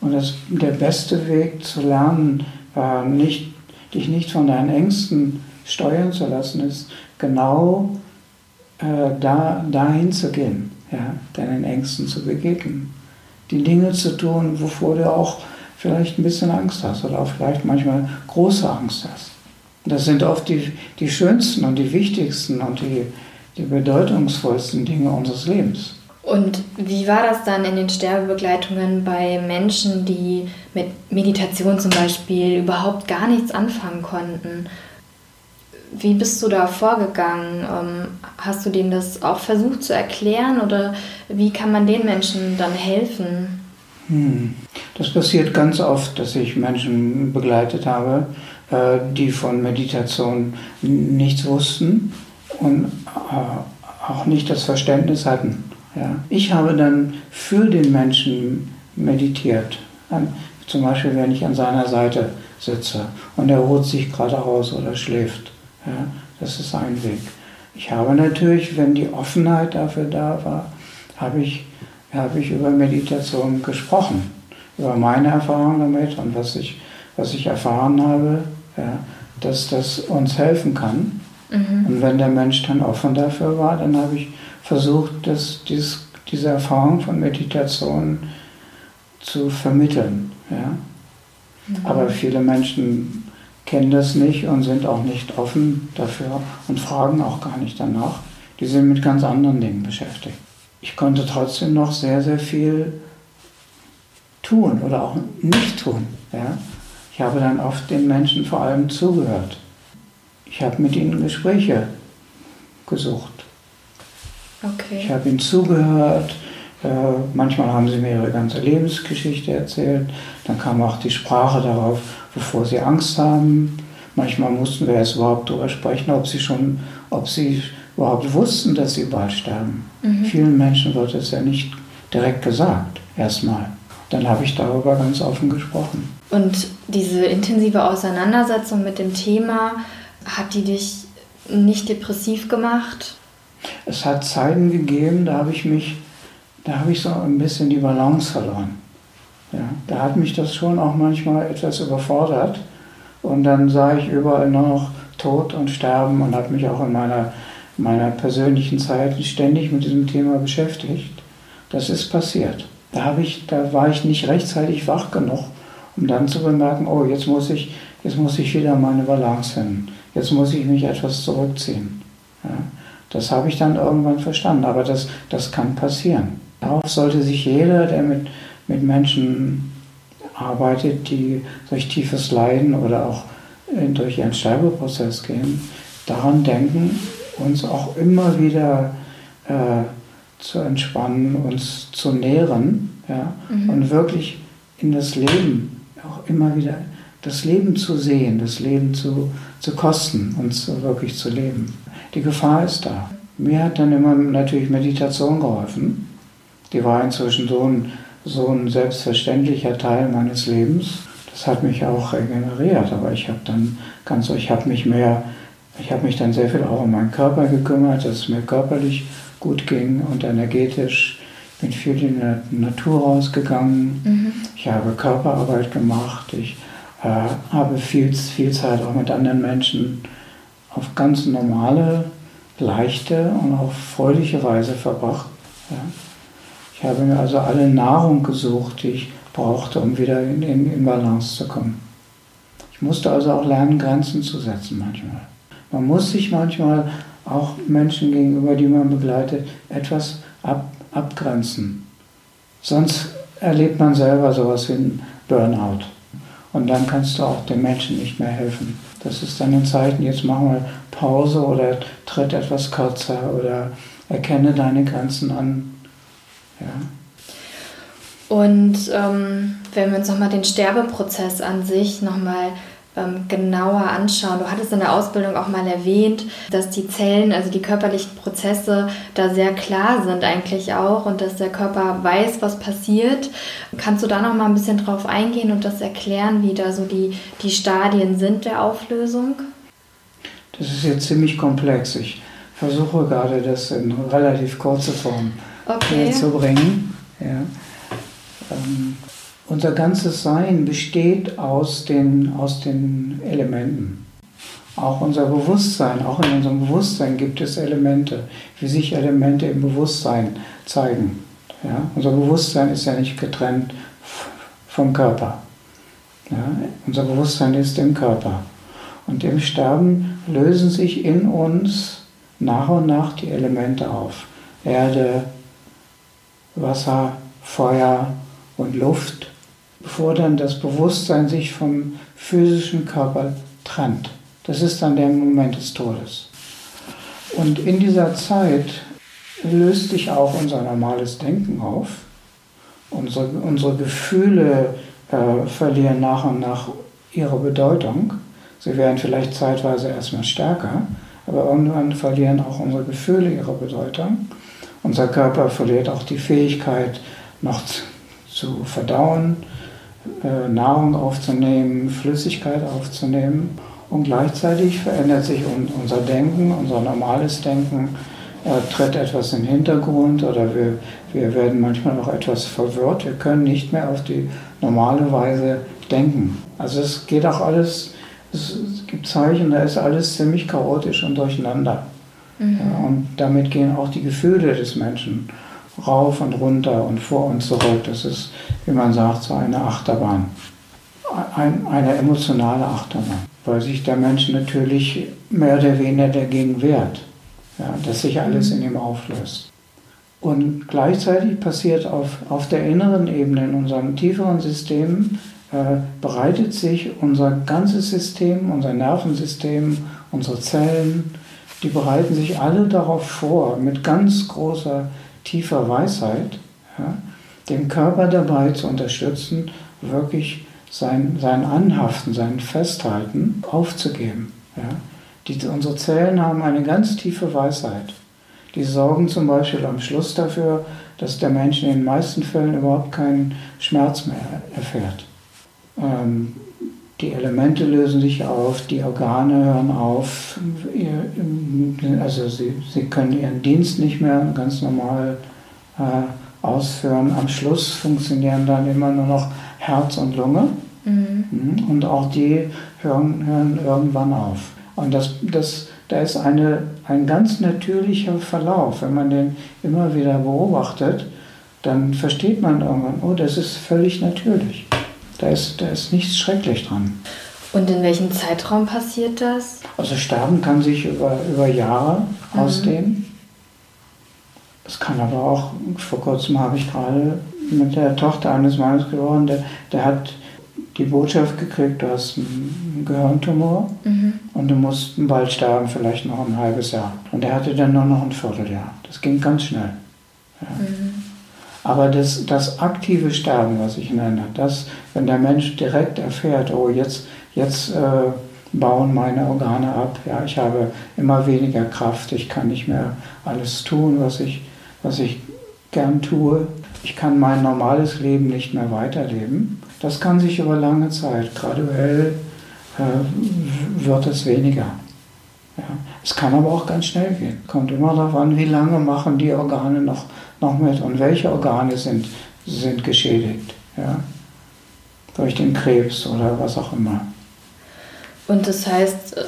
Und das, der beste Weg zu lernen, äh, nicht, dich nicht von deinen Ängsten steuern zu lassen, ist genau äh, da, dahin zu gehen, ja? deinen Ängsten zu begegnen. Die Dinge zu tun, wovor du auch vielleicht ein bisschen Angst hast oder auch vielleicht manchmal große Angst hast. Das sind oft die, die schönsten und die wichtigsten und die, die bedeutungsvollsten Dinge unseres Lebens. Und wie war das dann in den Sterbebegleitungen bei Menschen, die mit Meditation zum Beispiel überhaupt gar nichts anfangen konnten? Wie bist du da vorgegangen? Ähm, hast du denen das auch versucht zu erklären oder wie kann man den Menschen dann helfen? Hm. Das passiert ganz oft, dass ich Menschen begleitet habe, äh, die von Meditation nichts wussten und äh, auch nicht das Verständnis hatten. Ja. Ich habe dann für den Menschen meditiert. Zum Beispiel, wenn ich an seiner Seite sitze und er ruht sich gerade aus oder schläft. Ja, das ist ein Weg. Ich habe natürlich, wenn die Offenheit dafür da war, habe ich, habe ich über Meditation gesprochen, über meine Erfahrungen damit und was ich, was ich erfahren habe, ja, dass das uns helfen kann. Mhm. Und wenn der Mensch dann offen dafür war, dann habe ich versucht, das, dieses, diese Erfahrung von Meditation zu vermitteln. Ja. Mhm. Aber viele Menschen kennen das nicht und sind auch nicht offen dafür und fragen auch gar nicht danach. Die sind mit ganz anderen Dingen beschäftigt. Ich konnte trotzdem noch sehr, sehr viel tun oder auch nicht tun. Ja? Ich habe dann oft den Menschen vor allem zugehört. Ich habe mit ihnen Gespräche gesucht. Okay. Ich habe ihnen zugehört, äh, manchmal haben sie mir ihre ganze Lebensgeschichte erzählt. Dann kam auch die Sprache darauf, bevor sie Angst haben. Manchmal mussten wir erst überhaupt darüber sprechen, ob sie schon, ob sie überhaupt wussten, dass sie bald sterben. Mhm. Vielen Menschen wird es ja nicht direkt gesagt, erstmal. Dann habe ich darüber ganz offen gesprochen. Und diese intensive Auseinandersetzung mit dem Thema, hat die dich nicht depressiv gemacht? Es hat Zeiten gegeben, da habe ich mich da habe ich so ein bisschen die Balance verloren. Ja, da hat mich das schon auch manchmal etwas überfordert. Und dann sah ich überall nur noch Tod und Sterben und habe mich auch in meiner, meiner persönlichen Zeit ständig mit diesem Thema beschäftigt. Das ist passiert. Da, ich, da war ich nicht rechtzeitig wach genug, um dann zu bemerken, oh, jetzt muss ich, jetzt muss ich wieder meine Balance finden. Jetzt muss ich mich etwas zurückziehen. Ja, das habe ich dann irgendwann verstanden, aber das, das kann passieren. Darauf sollte sich jeder, der mit, mit Menschen arbeitet, die durch tiefes Leiden oder auch äh, durch einen Sterbeprozess gehen, daran denken, uns auch immer wieder äh, zu entspannen, uns zu nähren ja, mhm. und wirklich in das Leben auch immer wieder das Leben zu sehen, das Leben zu, zu kosten und zu, wirklich zu leben. Die Gefahr ist da. Mir hat dann immer natürlich Meditation geholfen die war inzwischen so ein, so ein selbstverständlicher Teil meines Lebens. Das hat mich auch regeneriert, aber ich habe dann ganz, ich habe mich mehr, ich habe mich dann sehr viel auch um meinen Körper gekümmert, dass es mir körperlich gut ging und energetisch. Ich bin viel in der Natur rausgegangen. Mhm. Ich habe Körperarbeit gemacht. Ich äh, habe viel, viel Zeit auch mit anderen Menschen auf ganz normale, leichte und auch fröhliche Weise verbracht. Ja. Ich habe mir also alle Nahrung gesucht, die ich brauchte, um wieder in, in, in Balance zu kommen. Ich musste also auch lernen, Grenzen zu setzen manchmal. Man muss sich manchmal auch Menschen gegenüber, die man begleitet, etwas ab, abgrenzen. Sonst erlebt man selber sowas wie ein Burnout. Und dann kannst du auch den Menschen nicht mehr helfen. Das ist dann in Zeiten, jetzt machen wir Pause oder tritt etwas kürzer oder erkenne deine Grenzen an. Ja. Und ähm, wenn wir uns nochmal den Sterbeprozess an sich nochmal ähm, genauer anschauen. Du hattest in der Ausbildung auch mal erwähnt, dass die Zellen, also die körperlichen Prozesse da sehr klar sind eigentlich auch und dass der Körper weiß, was passiert. Kannst du da noch mal ein bisschen drauf eingehen und das erklären, wie da so die, die Stadien sind der Auflösung? Das ist jetzt ziemlich komplex. Ich versuche gerade das in relativ kurze Form okay. zu bringen. Ja. Ähm, unser ganzes Sein besteht aus den, aus den Elementen. Auch unser Bewusstsein, auch in unserem Bewusstsein gibt es Elemente, wie sich Elemente im Bewusstsein zeigen. Ja? Unser Bewusstsein ist ja nicht getrennt vom Körper. Ja? Unser Bewusstsein ist im Körper. Und im Sterben lösen sich in uns nach und nach die Elemente auf. Erde, Wasser, Feuer und Luft, bevor dann das Bewusstsein sich vom physischen Körper trennt. Das ist dann der Moment des Todes. Und in dieser Zeit löst sich auch unser normales Denken auf. Unsere, unsere Gefühle äh, verlieren nach und nach ihre Bedeutung. Sie werden vielleicht zeitweise erstmal stärker, aber irgendwann verlieren auch unsere Gefühle ihre Bedeutung. Unser Körper verliert auch die Fähigkeit, noch zu verdauen, Nahrung aufzunehmen, Flüssigkeit aufzunehmen. Und gleichzeitig verändert sich unser Denken, unser normales Denken, äh, tritt etwas in den Hintergrund oder wir, wir werden manchmal auch etwas verwirrt. Wir können nicht mehr auf die normale Weise denken. Also es geht auch alles, es, gibt Zeichen, da ist alles ziemlich chaotisch und durcheinander. Mhm. Ja, und damit gehen auch die Gefühle des Menschen rauf und runter und vor und zurück. Das ist, wie man sagt, so eine Achterbahn. Ein, eine emotionale Achterbahn, weil sich der Mensch natürlich mehr oder weniger dagegen wehrt, ja, dass sich alles in ihm auflöst. Und gleichzeitig passiert auf, auf der inneren Ebene, in unserem tieferen System, äh, bereitet sich unser ganzes System, unser Nervensystem, unsere Zellen, die bereiten sich alle darauf vor, mit ganz großer, tiefer Weisheit, ja, den Körper dabei zu unterstützen, wirklich sein, sein Anhaften, sein Festhalten aufzugeben. Ja. Die, unsere Zellen haben eine ganz tiefe Weisheit. Die sorgen zum Beispiel am Schluss dafür, dass der Mensch in den meisten Fällen überhaupt keinen Schmerz mehr erfährt. Ähm, die Elemente lösen sich auf, die Organe hören auf, also sie, sie können ihren Dienst nicht mehr ganz normal äh, ausführen. Am Schluss funktionieren dann immer nur noch Herz und Lunge mhm. mhm. und auch die hören, hören irgendwann auf. Und das, das, da ist eine, ein ganz natürlicher Verlauf. Wenn man den immer wieder beobachtet, dann versteht man irgendwann, oh, das ist völlig natürlich. Da ist, da ist nichts schrecklich dran. Und in welchem Zeitraum passiert das? Also Sterben kann sich über, über Jahre mhm. ausdehnen. Es kann aber auch, vor kurzem habe ich gerade mit der Tochter eines Mannes geworden, der, der hat die Botschaft gekriegt, du hast einen Gehirntumor mhm. und du musst bald sterben, vielleicht noch ein halbes Jahr. Und er hatte dann nur noch ein Vierteljahr. Das ging ganz schnell. Ja. Mhm. Aber das, das aktive Sterben, was ich nenne, das, wenn der Mensch direkt erfährt, oh, jetzt, jetzt äh, bauen meine Organe ab, ja, ich habe immer weniger Kraft, ich kann nicht mehr alles tun, was ich, was ich gern tue, ich kann mein normales Leben nicht mehr weiterleben. Das kann sich über lange Zeit, graduell äh, wird es weniger. Ja. Es kann aber auch ganz schnell gehen. Kommt immer darauf an, wie lange machen die Organe noch noch mit und welche Organe sind, sind geschädigt. Ja? Durch den Krebs oder was auch immer. Und das heißt, äh,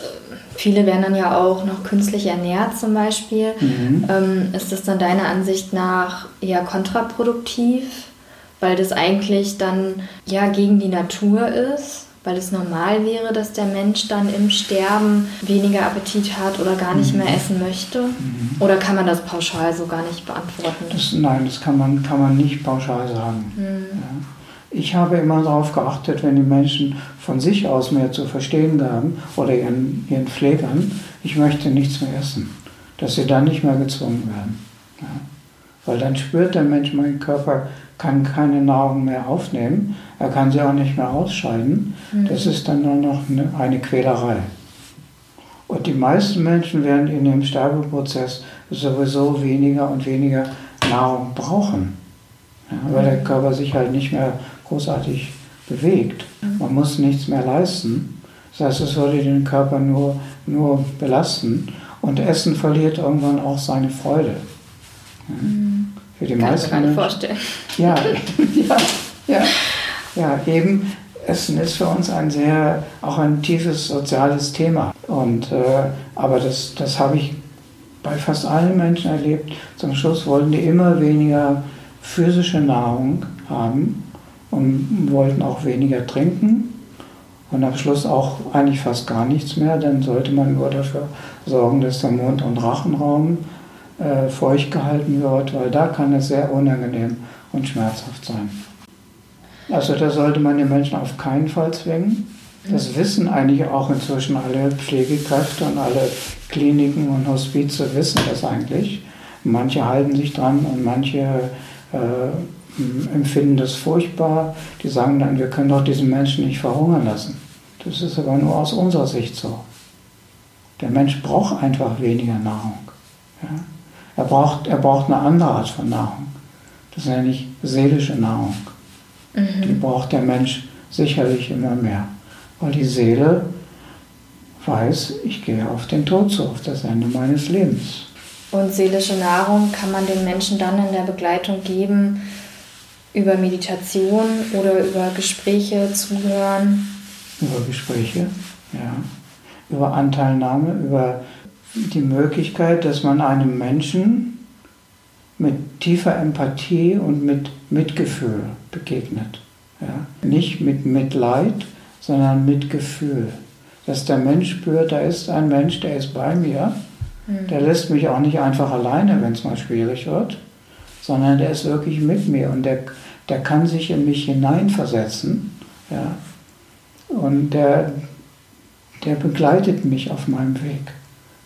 viele werden dann ja auch noch künstlich ernährt zum Beispiel. Mhm. Ähm, ist das dann deiner Ansicht nach eher kontraproduktiv, weil das eigentlich dann ja gegen die Natur ist? weil es normal wäre, dass der Mensch dann im Sterben weniger Appetit hat oder gar nicht mehr mhm. essen möchte? Mhm. Oder kann man das pauschal so gar nicht beantworten? Das, nein, das kann man, kann man nicht pauschal sagen. Mhm. Ja. Ich habe immer darauf geachtet, wenn die Menschen von sich aus mehr zu verstehen gaben oder ihren, ihren Pflegern, ich möchte nichts mehr essen, dass sie dann nicht mehr gezwungen werden. Ja. Weil dann spürt der Mensch, mein Körper kann keine Nahrung mehr aufnehmen, er kann sie auch nicht mehr ausscheiden. Mhm. Das ist dann nur noch eine, eine Quälerei. Und die meisten Menschen werden in dem Sterbeprozess sowieso weniger und weniger Nahrung brauchen, ja, weil der Körper sich halt nicht mehr großartig bewegt. Man muss nichts mehr leisten. Das heißt, es würde den Körper nur, nur belasten. Und Essen verliert irgendwann auch seine Freude. Mhm. Für die Kann meisten ich mir vorstellen. Ja, ja, ja. Ja, eben, Essen ist für uns ein sehr, auch ein tiefes soziales Thema. Und, äh, aber das, das habe ich bei fast allen Menschen erlebt. Zum Schluss wollten die immer weniger physische Nahrung haben und wollten auch weniger trinken. Und am Schluss auch eigentlich fast gar nichts mehr. Dann sollte man nur dafür sorgen, dass der Mund- und Rachenraum äh, feucht gehalten wird, weil da kann es sehr unangenehm und schmerzhaft sein. Also da sollte man die Menschen auf keinen Fall zwingen. Das wissen eigentlich auch inzwischen alle Pflegekräfte und alle Kliniken und Hospize wissen das eigentlich. Manche halten sich dran und manche äh, empfinden das furchtbar. Die sagen dann, wir können doch diesen Menschen nicht verhungern lassen. Das ist aber nur aus unserer Sicht so. Der Mensch braucht einfach weniger Nahrung. Ja? Er, braucht, er braucht eine andere Art von Nahrung. Das nenne ich seelische Nahrung. Mhm. Die braucht der Mensch sicherlich immer mehr. Weil die Seele weiß, ich gehe auf den Tod zu, auf das Ende meines Lebens. Und seelische Nahrung kann man den Menschen dann in der Begleitung geben über Meditation oder über Gespräche zuhören? Über Gespräche, ja. Über Anteilnahme, über die Möglichkeit, dass man einem Menschen mit tiefer Empathie und mit Mitgefühl begegnet. Ja? Nicht mit Mitleid, sondern mit Gefühl. Dass der Mensch spürt, da ist ein Mensch, der ist bei mir, mhm. der lässt mich auch nicht einfach alleine, wenn es mal schwierig wird, sondern der ist wirklich mit mir und der, der kann sich in mich hineinversetzen. Ja? Und der, der begleitet mich auf meinem Weg.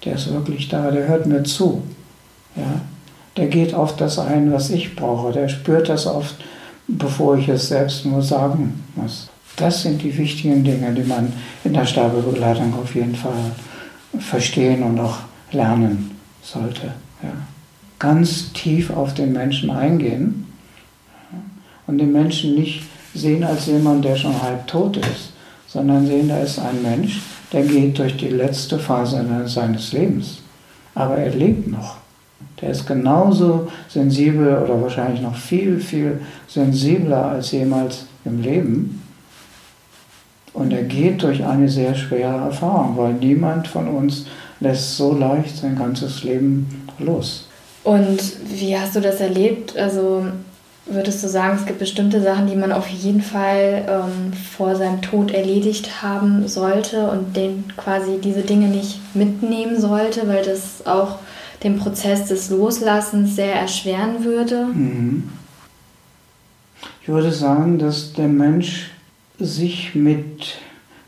Der ist wirklich da, der hört mir zu. Ja? Der geht auf das ein, was ich brauche. Der spürt das oft, bevor ich es selbst nur sagen muss. Das sind die wichtigen Dinge, die man in der Sterbebegleitung auf jeden Fall verstehen und auch lernen sollte. Ja. Ganz tief auf den Menschen eingehen und den Menschen nicht sehen als jemand, der schon halb tot ist, sondern sehen, da ist ein Mensch, der geht durch die letzte Phase seines Lebens. Aber er lebt noch. Der ist genauso sensibel oder wahrscheinlich noch viel, viel sensibler als jemals im Leben. Und er geht durch eine sehr schwere Erfahrung, weil niemand von uns lässt so leicht sein ganzes Leben los. Und wie hast du das erlebt? Also würdest du sagen, es gibt bestimmte Sachen, die man auf jeden Fall ähm, vor seinem Tod erledigt haben sollte und den quasi diese Dinge nicht mitnehmen sollte, weil das auch den Prozess des Loslassens sehr erschweren würde? Mhm. Ich würde sagen, dass der Mensch sich mit,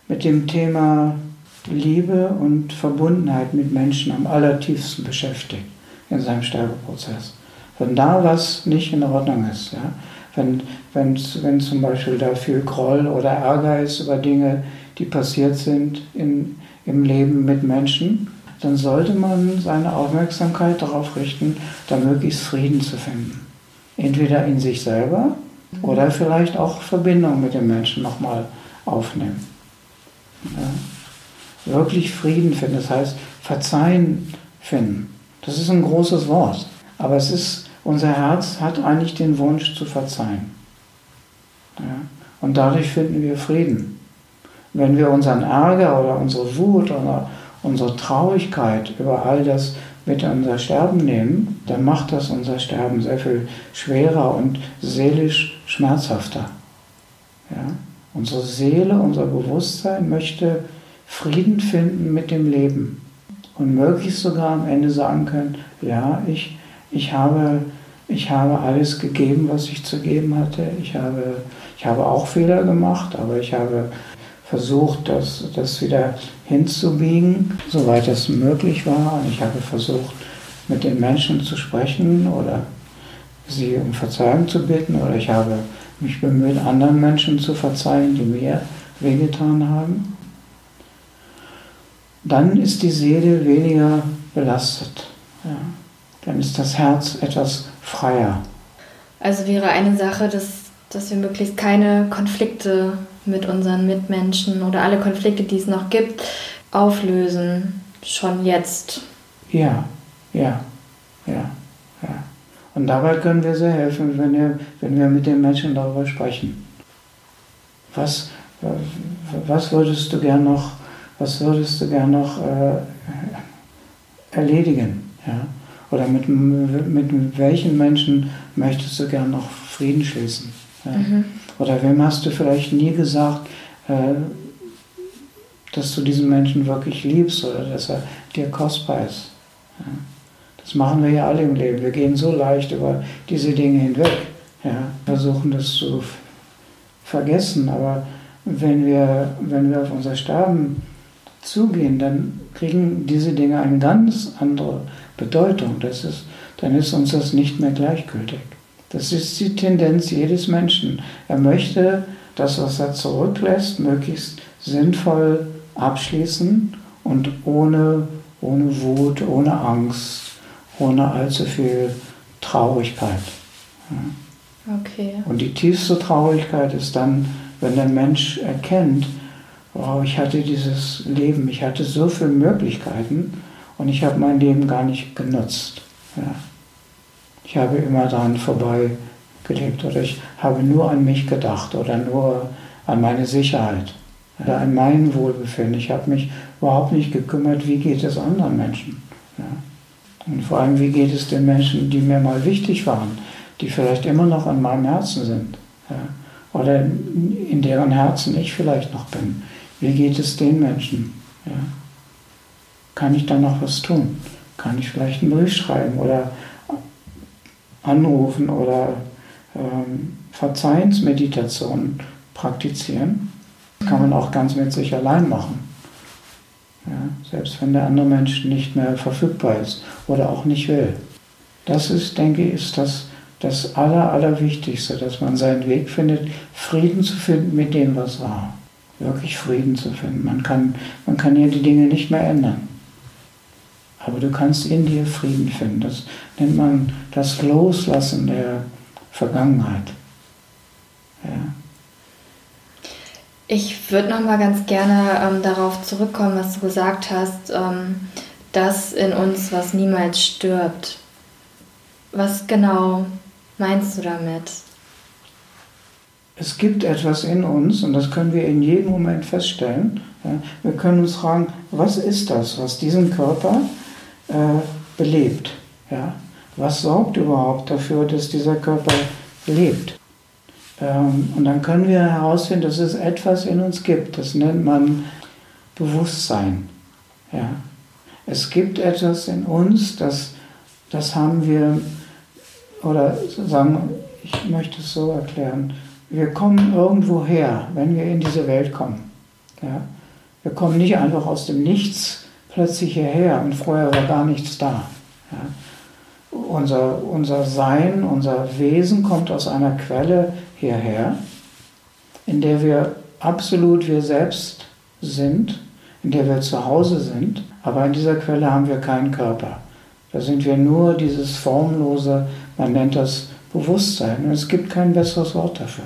mit dem Thema Liebe und Verbundenheit mit Menschen am allertiefsten beschäftigt in seinem Sterbeprozess. Wenn da was nicht in Ordnung ist, ja, wenn, wenn, wenn zum Beispiel da viel Groll oder Ärger ist über Dinge, die passiert sind in, im Leben mit Menschen, dann sollte man seine Aufmerksamkeit darauf richten, da möglichst Frieden zu finden. Entweder in sich selber oder vielleicht auch Verbindung mit den Menschen nochmal aufnehmen. Ja. Wirklich Frieden finden, das heißt Verzeihen finden. Das ist ein großes Wort, aber es ist, unser Herz hat eigentlich den Wunsch zu verzeihen. Ja. Und dadurch finden wir Frieden. Wenn wir unseren Ärger oder unsere Wut oder unsere Traurigkeit über all das mit unser Sterben nehmen, dann macht das unser Sterben sehr viel schwerer und seelisch schmerzhafter. Ja? Unsere Seele, unser Bewusstsein möchte Frieden finden mit dem Leben und möglichst sogar am Ende sagen können, ja, ich, ich, habe, ich habe alles gegeben, was ich zu geben hatte. Ich habe, ich habe auch Fehler gemacht, aber ich habe versucht, das, das wieder hinzubiegen, soweit es möglich war. Und ich habe versucht, mit den Menschen zu sprechen oder sie um Verzeihung zu bitten oder ich habe mich bemüht, anderen Menschen zu verzeihen, die mir wehgetan haben. Dann ist die Seele weniger belastet. Ja. Dann ist das Herz etwas freier. Also wäre eine Sache, dass, dass wir möglichst keine Konflikte mit unseren Mitmenschen oder alle Konflikte, die es noch gibt, auflösen, schon jetzt. Ja, ja, ja, ja. Und dabei können wir sehr helfen, wenn wir, wenn wir mit den Menschen darüber sprechen. Was, was würdest du gern noch, was würdest du gern noch äh, erledigen? Ja? Oder mit, mit welchen Menschen möchtest du gern noch Frieden schließen? Ja? Mhm. Oder wem hast du vielleicht nie gesagt, äh, dass du diesen Menschen wirklich liebst oder dass er dir kostbar ist? Ja? Das machen wir ja alle im Leben. Wir gehen so leicht über diese Dinge hinweg. Ja? Versuchen das zu vergessen. Aber wenn wir, wenn wir auf unser Sterben zugehen, dann kriegen diese Dinge eine ganz andere Bedeutung. Das ist, dann ist uns das nicht mehr gleichgültig. Das ist die Tendenz jedes Menschen. Er möchte das, was er zurücklässt, möglichst sinnvoll abschließen und ohne, ohne Wut, ohne Angst, ohne allzu viel Traurigkeit. Okay. Und die tiefste Traurigkeit ist dann, wenn der Mensch erkennt, wow, ich hatte dieses Leben, ich hatte so viele Möglichkeiten und ich habe mein Leben gar nicht genutzt. Ja. Ich habe immer daran vorbei gelebt oder ich habe nur an mich gedacht oder nur an meine Sicherheit oder an mein Wohlbefinden. Ich habe mich überhaupt nicht gekümmert, wie geht es anderen Menschen. Ja. Und vor allem, wie geht es den Menschen, die mir mal wichtig waren, die vielleicht immer noch an meinem Herzen sind. Ja. Oder in deren Herzen ich vielleicht noch bin. Wie geht es den Menschen? Ja. Kann ich da noch was tun? Kann ich vielleicht einen Brief schreiben oder anrufen oder ähm, Verzeihensmeditation praktizieren? Das kann man auch ganz mit sich allein machen. Ja, selbst wenn der andere Mensch nicht mehr verfügbar ist oder auch nicht will. Das ist, denke ich, ist das, das Aller, Allerwichtigste, dass man seinen Weg findet, Frieden zu finden mit dem, was war. Wirklich Frieden zu finden. Man kann, man kann ja die Dinge nicht mehr ändern. Aber du kannst in dir Frieden finden. Das nennt man das Loslassen der Vergangenheit. Ja. Ich würde noch mal ganz gerne ähm, darauf zurückkommen, was du gesagt hast, ähm, dass in uns was niemals stirbt. Was genau meinst du damit? Es gibt etwas in uns und das können wir in jedem Moment feststellen. Wir können uns fragen, was ist das, was diesen Körper äh, belebt? Ja? Was sorgt überhaupt dafür, dass dieser Körper lebt? Ähm, und dann können wir herausfinden, dass es etwas in uns gibt. Das nennt man Bewusstsein. Ja. Es gibt etwas in uns, das, das haben wir, oder sagen, ich möchte es so erklären, wir kommen irgendwo her, wenn wir in diese Welt kommen. Ja. Wir kommen nicht einfach aus dem Nichts plötzlich hierher und vorher war gar nichts da. Ja. Unser, unser Sein, unser Wesen kommt aus einer Quelle hierher, in der wir absolut wir selbst sind, in der wir zu Hause sind, aber in dieser Quelle haben wir keinen Körper. Da sind wir nur dieses formlose, man nennt das Bewusstsein. Und es gibt kein besseres Wort dafür.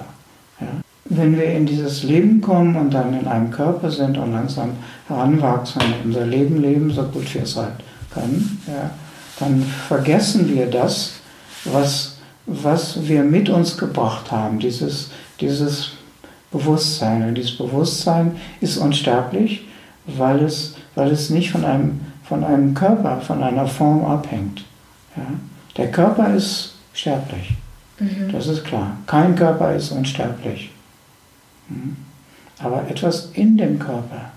Wenn wir in dieses Leben kommen und dann in einem Körper sind und langsam heranwachsen und unser Leben leben, so gut wir es halt können, ja, dann vergessen wir das, was was wir mit uns gebracht haben, dieses, dieses Bewusstsein. Und dieses Bewusstsein ist unsterblich, weil es, weil es nicht von einem, von einem Körper, von einer Form abhängt. Ja? Der Körper ist sterblich, mhm. das ist klar. Kein Körper ist unsterblich. Mhm. Aber etwas in dem Körper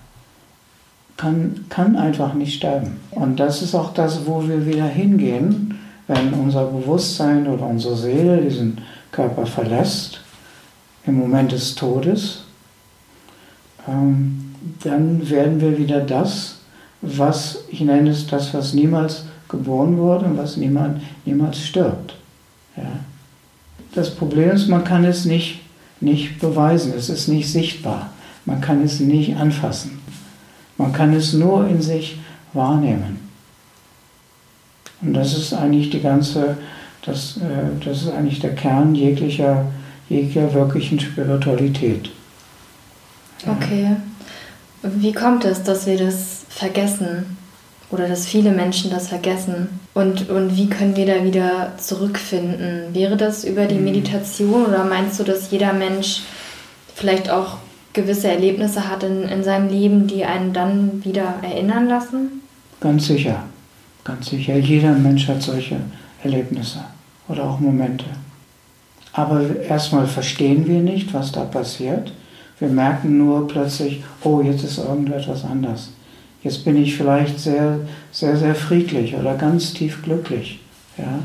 kann, kann einfach nicht sterben. Und das ist auch das, wo wir wieder hingehen wenn unser Bewusstsein oder unsere Seele diesen Körper verlässt, im Moment des Todes, ähm, dann werden wir wieder das, was, ich nenne es das, was niemals geboren wurde und was niemand, niemals stirbt. Ja. Das Problem ist, man kann es nicht, nicht beweisen, es ist nicht sichtbar, man kann es nicht anfassen. Man kann es nur in sich wahrnehmen. Und das ist eigentlich die ganze, das, äh, das ist eigentlich der Kern jeglicher, jeglicher wirklichen Spiritualität. Okay. Wie kommt es, dass wir das vergessen? Oder dass viele Menschen das vergessen? Und, und wie können wir da wieder zurückfinden? Wäre das über die hm. Meditation oder meinst du, dass jeder Mensch vielleicht auch gewisse Erlebnisse hat in, in seinem Leben, die einen dann wieder erinnern lassen? Ganz sicher. Ganz sicher, jeder Mensch hat solche Erlebnisse oder auch Momente. Aber erstmal verstehen wir nicht, was da passiert. Wir merken nur plötzlich, oh, jetzt ist irgendetwas anders. Jetzt bin ich vielleicht sehr, sehr, sehr friedlich oder ganz tief glücklich. Ja?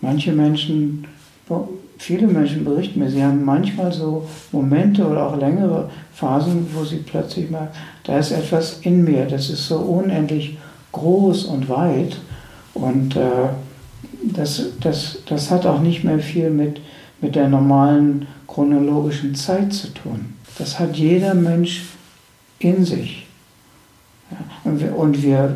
Manche Menschen, viele Menschen berichten mir, sie haben manchmal so Momente oder auch längere Phasen, wo sie plötzlich merken, da ist etwas in mir, das ist so unendlich groß und weit. Und äh, das, das, das hat auch nicht mehr viel mit, mit der normalen chronologischen Zeit zu tun. Das hat jeder Mensch in sich. Und wir, und wir,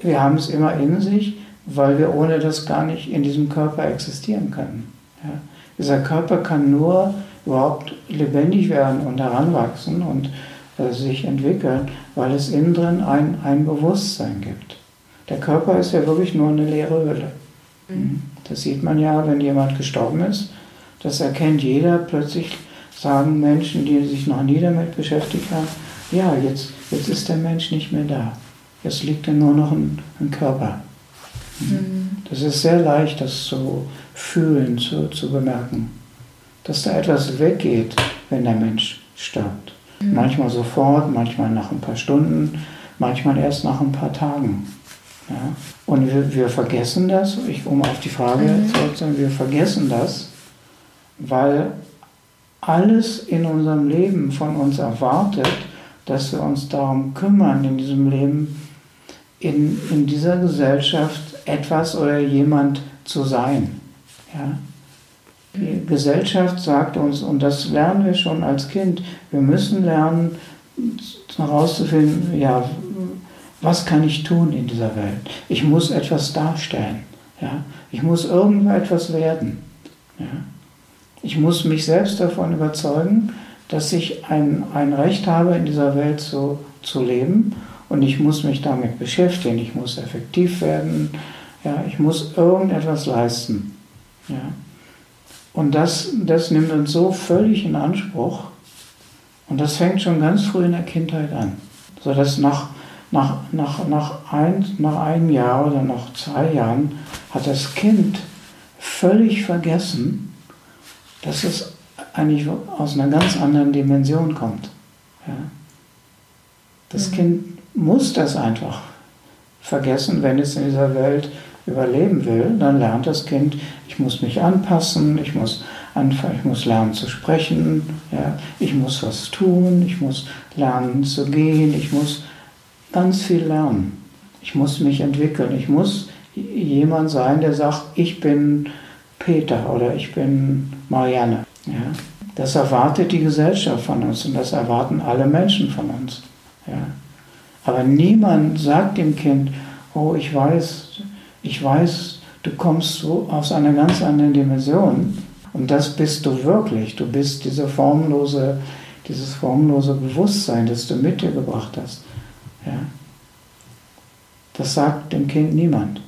wir haben es immer in sich, weil wir ohne das gar nicht in diesem Körper existieren können. Ja. Dieser Körper kann nur überhaupt lebendig werden und heranwachsen und äh, sich entwickeln, weil es innen drin ein, ein Bewusstsein gibt. Der Körper ist ja wirklich nur eine leere Hülle. Mhm. Das sieht man ja, wenn jemand gestorben ist. Das erkennt jeder. Plötzlich sagen Menschen, die sich noch nie damit beschäftigt haben, ja, jetzt, jetzt ist der Mensch nicht mehr da. Jetzt liegt er nur noch ein, ein Körper. Mhm. Das ist sehr leicht, das zu fühlen, zu, zu bemerken. Dass da etwas weggeht, wenn der Mensch stirbt. Mhm. Manchmal sofort, manchmal nach ein paar Stunden, manchmal erst nach ein paar Tagen. Ja? Und wir, wir vergessen das, ich, um auf die Frage mhm. zurückzukommen, wir vergessen das, weil alles in unserem Leben von uns erwartet, dass wir uns darum kümmern, in diesem Leben, in, in dieser Gesellschaft etwas oder jemand zu sein. Ja? Die Gesellschaft sagt uns, und das lernen wir schon als Kind, wir müssen lernen herauszufinden, ja, was kann ich tun in dieser Welt? Ich muss etwas darstellen. Ja? Ich muss irgendetwas werden. Ja? Ich muss mich selbst davon überzeugen, dass ich ein, ein Recht habe, in dieser Welt zu, zu leben und ich muss mich damit beschäftigen. Ich muss effektiv werden. Ja? Ich muss irgendetwas leisten. Ja? Und das, das nimmt uns so völlig in Anspruch. Und das fängt schon ganz früh in der Kindheit an. Sodass nach nach, nach, nach, ein, nach einem Jahr oder nach zwei Jahren hat das Kind völlig vergessen, dass es eigentlich aus einer ganz anderen Dimension kommt. Ja. Das mhm. Kind muss das einfach vergessen, wenn es in dieser Welt überleben will, dann lernt das Kind, ich muss mich anpassen, ich muss anfangen, ich muss lernen zu sprechen, ja, ich muss was tun, ich muss lernen zu gehen, ich muss ganz viel lernen. Ich muss mich entwickeln. Ich muss jemand sein, der sagt, ich bin Peter oder ich bin Marianne. Ja? Das erwartet die Gesellschaft von uns und das erwarten alle Menschen von uns. Ja? Aber niemand sagt dem Kind, oh, ich weiß, ich weiß, du kommst so aus einer ganz anderen Dimension und das bist du wirklich. Du bist diese formlose, dieses formlose Bewusstsein, das du mit dir gebracht hast. Ja? Das sagt dem Kind niemand.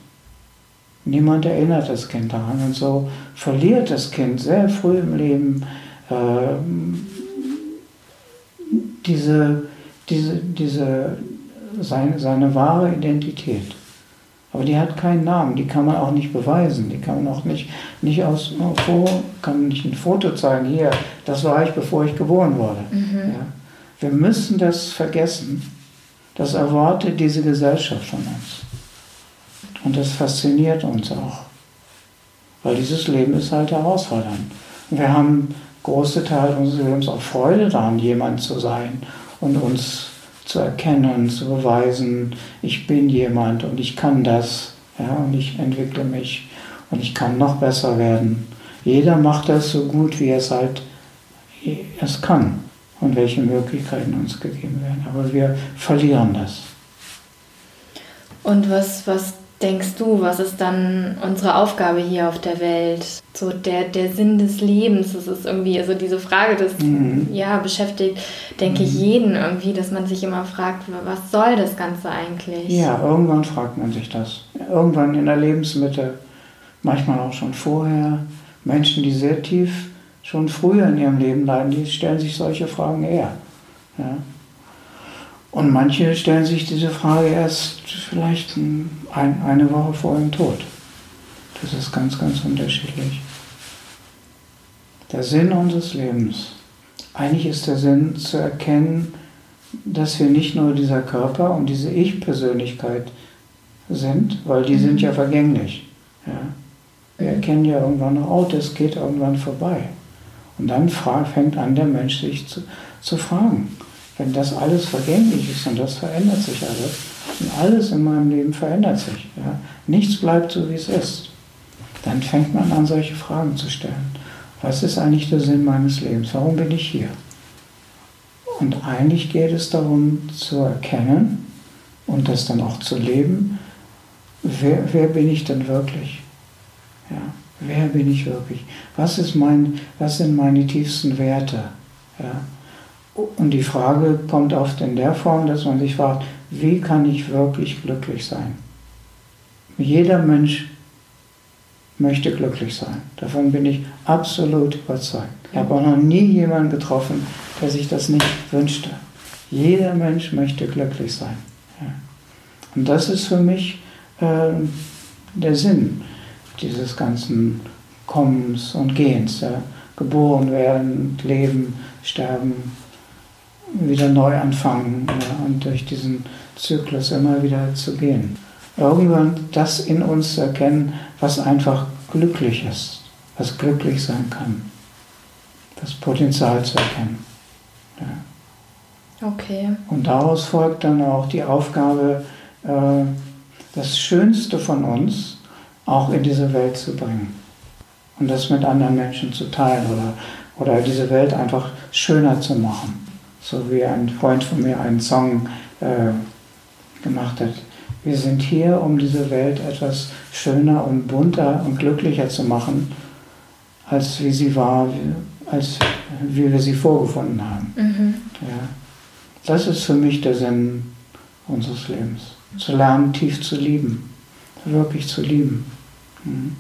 Niemand erinnert das Kind daran. Und so verliert das Kind sehr früh im Leben äh, diese, diese, diese, seine, seine wahre Identität. Aber die hat keinen Namen, die kann man auch nicht beweisen, die kann man auch nicht, nicht aus, kann man nicht ein Foto zeigen, hier, das war ich, bevor ich geboren wurde. Mhm. Ja. Wir müssen das vergessen das erwartet diese Gesellschaft von uns. Und das fasziniert uns auch. Weil dieses Leben ist halt herausfordernd. Wir haben große Teile unseres Lebens auch Freude daran, jemand zu sein und uns zu erkennen, zu beweisen, ich bin jemand und ich kann das. Ja, und ich entwickle mich und ich kann noch besser werden. Jeder macht das so gut, wie er es halt es kann und welche Möglichkeiten uns gegeben werden. Aber wir verlieren das. Und was, was denkst du, was ist dann unsere Aufgabe hier auf der Welt? So der, der Sinn des Lebens, das ist irgendwie, also diese Frage, das mhm. ja, beschäftigt, denke mhm. ich, jeden irgendwie, dass man sich immer fragt, was soll das Ganze eigentlich? Ja, irgendwann fragt man sich das. Irgendwann in der Lebensmitte, manchmal auch schon vorher. Menschen, die sehr tief schon früher in ihrem Leben leiden, die stellen sich solche Fragen eher. Ja. Und manche stellen sich diese Frage erst vielleicht ein, eine Woche vor ihrem Tod. Das ist ganz, ganz unterschiedlich. Der Sinn unseres Lebens. Eigentlich ist der Sinn zu erkennen, dass wir nicht nur dieser Körper und diese Ich-Persönlichkeit sind, weil die sind ja vergänglich. Ja. Wir erkennen ja irgendwann, oh, das geht irgendwann vorbei. Und dann fängt an, der Mensch sich zu, zu fragen. Wenn das alles vergänglich ist und das verändert sich alles, und alles in meinem Leben verändert sich, ja, nichts bleibt so, wie es ist, dann fängt man an, solche Fragen zu stellen. Was ist eigentlich der Sinn meines Lebens? Warum bin ich hier? Und eigentlich geht es darum zu erkennen und das dann auch zu leben, wer, wer bin ich denn wirklich? Ja, wer bin ich wirklich? Was, ist mein, was sind meine tiefsten Werte? Ja? Und die Frage kommt oft in der Form, dass man sich fragt, wie kann ich wirklich glücklich sein? Jeder Mensch möchte glücklich sein. Davon bin ich absolut überzeugt. Ich habe auch noch nie jemanden getroffen, der sich das nicht wünschte. Jeder Mensch möchte glücklich sein. Und das ist für mich äh, der Sinn dieses ganzen Kommens und Gehens. Ja. Geboren werden, leben, sterben, wieder neu anfangen ja, und durch diesen Zyklus immer wieder zu gehen. Irgendwann das in uns zu erkennen, was einfach glücklich ist, was glücklich sein kann. Das Potenzial zu erkennen. Ja. Okay. Und daraus folgt dann auch die Aufgabe, äh, das Schönste von uns auch in diese Welt zu bringen. Und das mit anderen Menschen zu teilen oder, oder diese Welt einfach schöner zu machen. So wie ein Freund von mir einen Song äh, gemacht hat. Wir sind hier, um diese Welt etwas schöner und bunter und glücklicher zu machen, als wie sie war, als wie wir sie vorgefunden haben. Mhm. Ja. Das ist für mich der Sinn unseres Lebens. Zu lernen, tief zu lieben. Wirklich zu lieben. Mhm.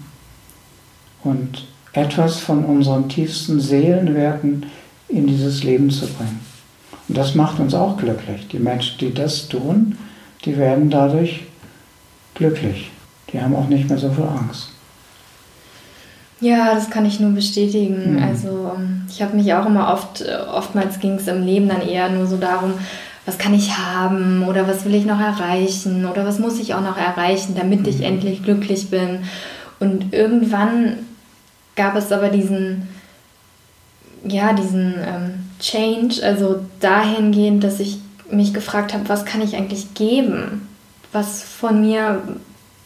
Und etwas von unseren tiefsten Seelenwerten in dieses Leben zu bringen. Und das macht uns auch glücklich. Die Menschen, die das tun, die werden dadurch glücklich. Die haben auch nicht mehr so viel Angst. Ja, das kann ich nur bestätigen. Mhm. Also ähm, ich habe mich auch immer oft, äh, oftmals ging es im Leben dann eher nur so darum, was kann ich haben oder was will ich noch erreichen oder was muss ich auch noch erreichen, damit mhm. ich endlich glücklich bin. Und irgendwann gab es aber diesen, ja, diesen ähm, Change, also dahingehend, dass ich mich gefragt habe, was kann ich eigentlich geben? Was von mir,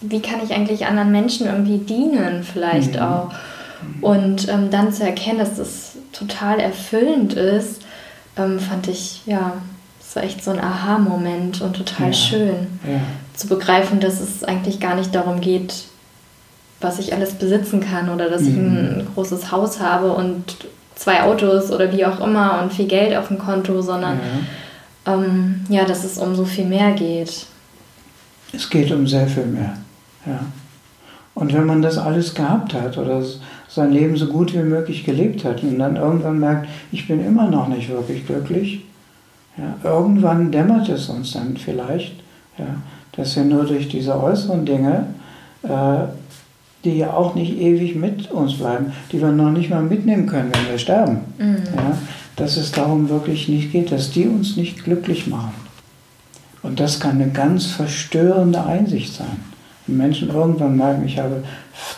wie kann ich eigentlich anderen Menschen irgendwie dienen, vielleicht mhm. auch? Und ähm, dann zu erkennen, dass das total erfüllend ist, ähm, fand ich, ja, es war echt so ein Aha-Moment und total ja. schön ja. zu begreifen, dass es eigentlich gar nicht darum geht, was ich alles besitzen kann oder dass mhm. ich ein großes Haus habe und zwei Autos oder wie auch immer und viel Geld auf dem Konto, sondern ja, ähm, ja dass es um so viel mehr geht. Es geht um sehr viel mehr, ja. Und wenn man das alles gehabt hat oder sein Leben so gut wie möglich gelebt hat und dann irgendwann merkt, ich bin immer noch nicht wirklich glücklich, ja, irgendwann dämmert es uns dann vielleicht, ja, dass wir nur durch diese äußeren Dinge äh, die ja auch nicht ewig mit uns bleiben, die wir noch nicht mal mitnehmen können, wenn wir sterben. Mhm. Ja, dass es darum wirklich nicht geht, dass die uns nicht glücklich machen. Und das kann eine ganz verstörende Einsicht sein. Wenn Menschen irgendwann merken, ich habe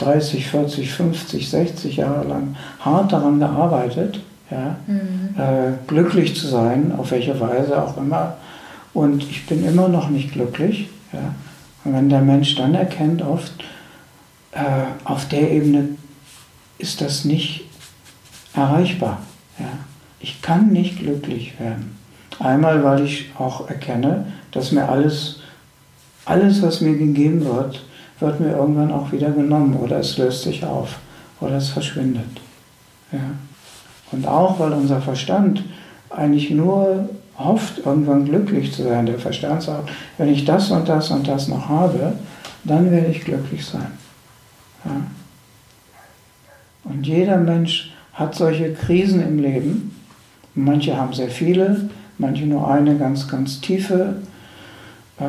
30, 40, 50, 60 Jahre lang hart daran gearbeitet, ja, mhm. äh, glücklich zu sein, auf welche Weise auch immer, und ich bin immer noch nicht glücklich. Ja. Und wenn der Mensch dann erkennt oft, äh, auf der Ebene ist das nicht erreichbar. Ja. Ich kann nicht glücklich werden. Einmal, weil ich auch erkenne, dass mir alles, alles, was mir gegeben wird, wird mir irgendwann auch wieder genommen oder es löst sich auf oder es verschwindet. Ja. Und auch, weil unser Verstand eigentlich nur hofft, irgendwann glücklich zu sein. Der Verstand sagt, wenn ich das und das und das noch habe, dann werde ich glücklich sein. Ja. Und jeder Mensch hat solche Krisen im Leben. Manche haben sehr viele, manche nur eine ganz, ganz tiefe. Äh,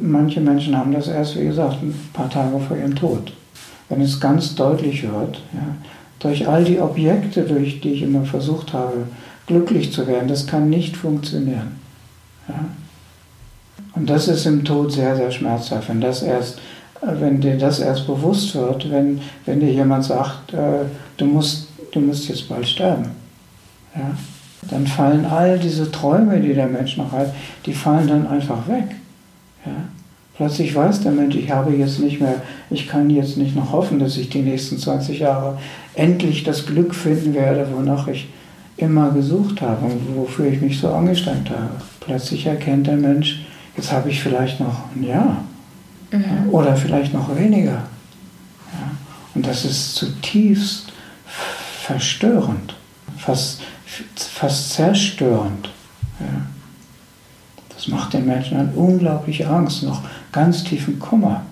manche Menschen haben das erst, wie gesagt, ein paar Tage vor ihrem Tod. Wenn es ganz deutlich wird, ja, durch all die Objekte, durch die ich immer versucht habe, glücklich zu werden, das kann nicht funktionieren. Ja. Und das ist im Tod sehr, sehr schmerzhaft, wenn das erst wenn dir das erst bewusst wird, wenn, wenn dir jemand sagt, äh, du, musst, du musst jetzt bald sterben. Ja? Dann fallen all diese Träume, die der Mensch noch hat, die fallen dann einfach weg. Ja? Plötzlich weiß der Mensch, ich habe jetzt nicht mehr, ich kann jetzt nicht noch hoffen, dass ich die nächsten 20 Jahre endlich das Glück finden werde, wonach ich immer gesucht habe und wofür ich mich so angestrengt habe. Plötzlich erkennt der Mensch, jetzt habe ich vielleicht noch ein Jahr mhm. oder vielleicht noch weniger. Ja? Und das ist zutiefst verstörend, fast, fast zerstörend. Ja? Das macht den Menschen dann unglaublich Angst, noch ganz tiefen Kummer.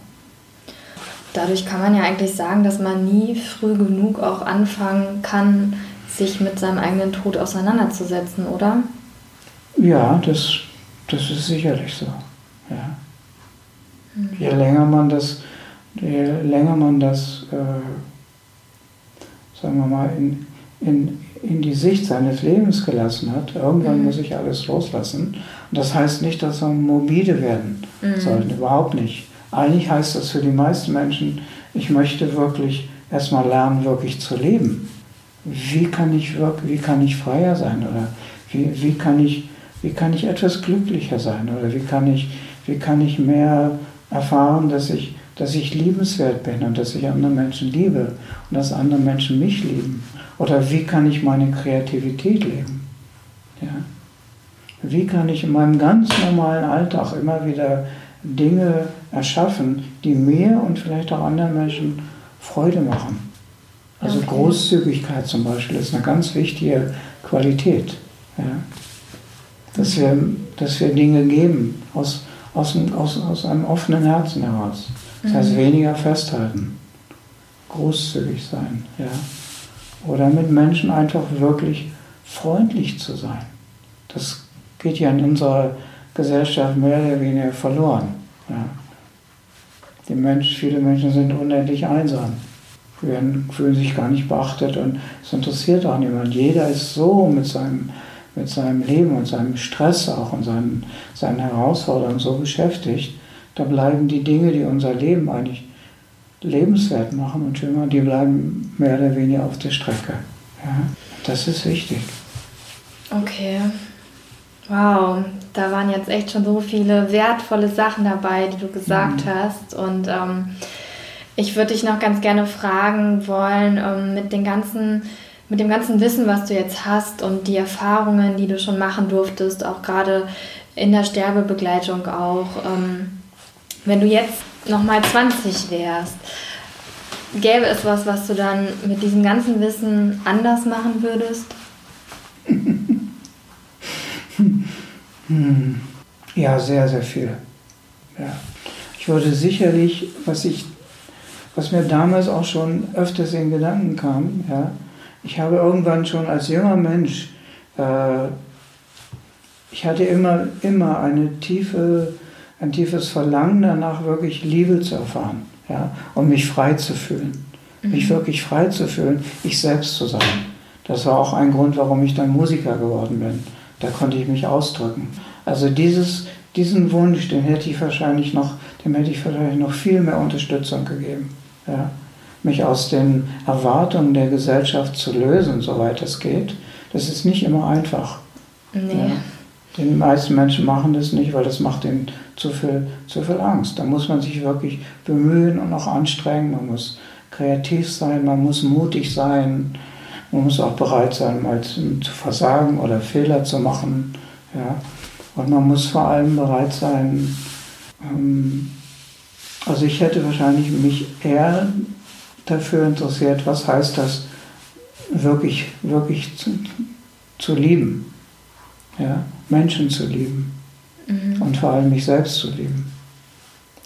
Dadurch kann man ja eigentlich sagen, dass man nie früh genug auch anfangen kann, sich mit seinem eigenen Tod auseinanderzusetzen, oder? Ja, das, das ist sicherlich so. Je länger man das, je länger man das, äh, sagen wir mal, in, in, in die Sicht seines Lebens gelassen hat, irgendwann mhm. muss ich alles loslassen. Und das heißt nicht, dass wir morbide werden mhm. sollten, überhaupt nicht. Eigentlich heißt das für die meisten Menschen, ich möchte wirklich erstmal lernen, wirklich zu leben. Wie kann ich, wirklich, wie kann ich freier sein oder wie, wie, kann ich, wie kann ich etwas glücklicher sein oder wie kann ich, wie kann ich mehr erfahren, dass ich, dass ich liebenswert bin und dass ich andere Menschen liebe und dass andere Menschen mich lieben. Oder wie kann ich meine Kreativität leben? Ja? Wie kann ich in meinem ganz normalen Alltag immer wieder Dinge erschaffen, die mir und vielleicht auch anderen Menschen Freude machen. Also okay. Großzügigkeit zum Beispiel ist eine ganz wichtige Qualität. Ja? Dass, wir, dass wir Dinge geben aus, aus, aus, aus einem offenen Herzen heraus. Das heißt mhm. weniger festhalten, großzügig sein. Ja? Oder mit Menschen einfach wirklich freundlich zu sein. Das geht ja in unserer Gesellschaft mehr oder weniger verloren. Ja. Die Mensch, viele Menschen sind unendlich einsam, fühlen sich gar nicht beachtet und es interessiert auch niemand. Jeder ist so mit seinem, mit seinem Leben und seinem Stress auch und seinen, seinen Herausforderungen so beschäftigt. Da bleiben die Dinge, die unser Leben eigentlich lebenswert machen und schön machen, die bleiben mehr oder weniger auf der Strecke. Ja. Das ist wichtig. Okay. Wow, da waren jetzt echt schon so viele wertvolle Sachen dabei, die du gesagt mhm. hast. Und ähm, ich würde dich noch ganz gerne fragen wollen, ähm, mit, den ganzen, mit dem ganzen Wissen, was du jetzt hast und die Erfahrungen, die du schon machen durftest, auch gerade in der Sterbebegleitung auch, ähm, wenn du jetzt nochmal 20 wärst, gäbe es was, was du dann mit diesem ganzen Wissen anders machen würdest? Hm. Ja, sehr, sehr viel. Ja. Ich würde sicherlich, was ich, was mir damals auch schon öfters in Gedanken kam, ja, ich habe irgendwann schon als junger Mensch, äh, ich hatte immer, immer eine tiefe, ein tiefes Verlangen danach, wirklich Liebe zu erfahren ja, und mich frei zu fühlen. Mhm. Mich wirklich frei zu fühlen, ich selbst zu sein. Das war auch ein Grund, warum ich dann Musiker geworden bin da konnte ich mich ausdrücken. Also dieses, diesen Wunsch, den hätte ich wahrscheinlich noch, dem hätte ich wahrscheinlich noch viel mehr Unterstützung gegeben. Ja? Mich aus den Erwartungen der Gesellschaft zu lösen, soweit es geht. Das ist nicht immer einfach. Nee. Ja? Die meisten Menschen machen das nicht, weil das macht ihnen zu viel, zu viel Angst. Da muss man sich wirklich bemühen und auch anstrengen. Man muss kreativ sein, man muss mutig sein. Man muss auch bereit sein, mal zu, zu versagen oder Fehler zu machen. Ja. Und man muss vor allem bereit sein, ähm, also ich hätte wahrscheinlich mich eher dafür interessiert, was heißt das, wirklich, wirklich zu, zu lieben. Ja? Menschen zu lieben. Mhm. Und vor allem mich selbst zu lieben.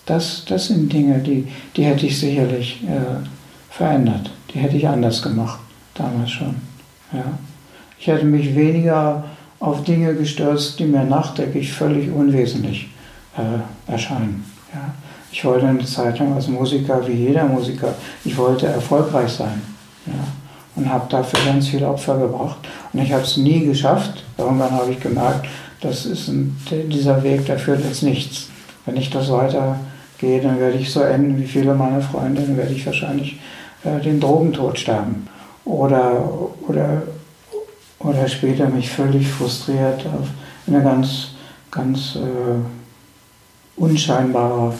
Das, das sind Dinge, die, die hätte ich sicherlich äh, verändert. Die hätte ich anders gemacht damals schon. Ja. Ich hätte mich weniger auf Dinge gestürzt, die mir nachträglich völlig unwesentlich äh, erscheinen. Ja. Ich wollte eine Zeit lang als Musiker, wie jeder Musiker, ich wollte erfolgreich sein. Ja. Und habe dafür ganz viele Opfer gebracht. Und ich habe es nie geschafft. Irgendwann habe ich gemerkt, das ist ein, dieser Weg, der führt jetzt nichts. Wenn ich das weitergehe, dann werde ich so enden wie viele meiner Freunde, dann werde ich wahrscheinlich äh, den Drogentod sterben oder, oder, oder später mich völlig frustriert auf eine ganz, ganz äh, unscheinbare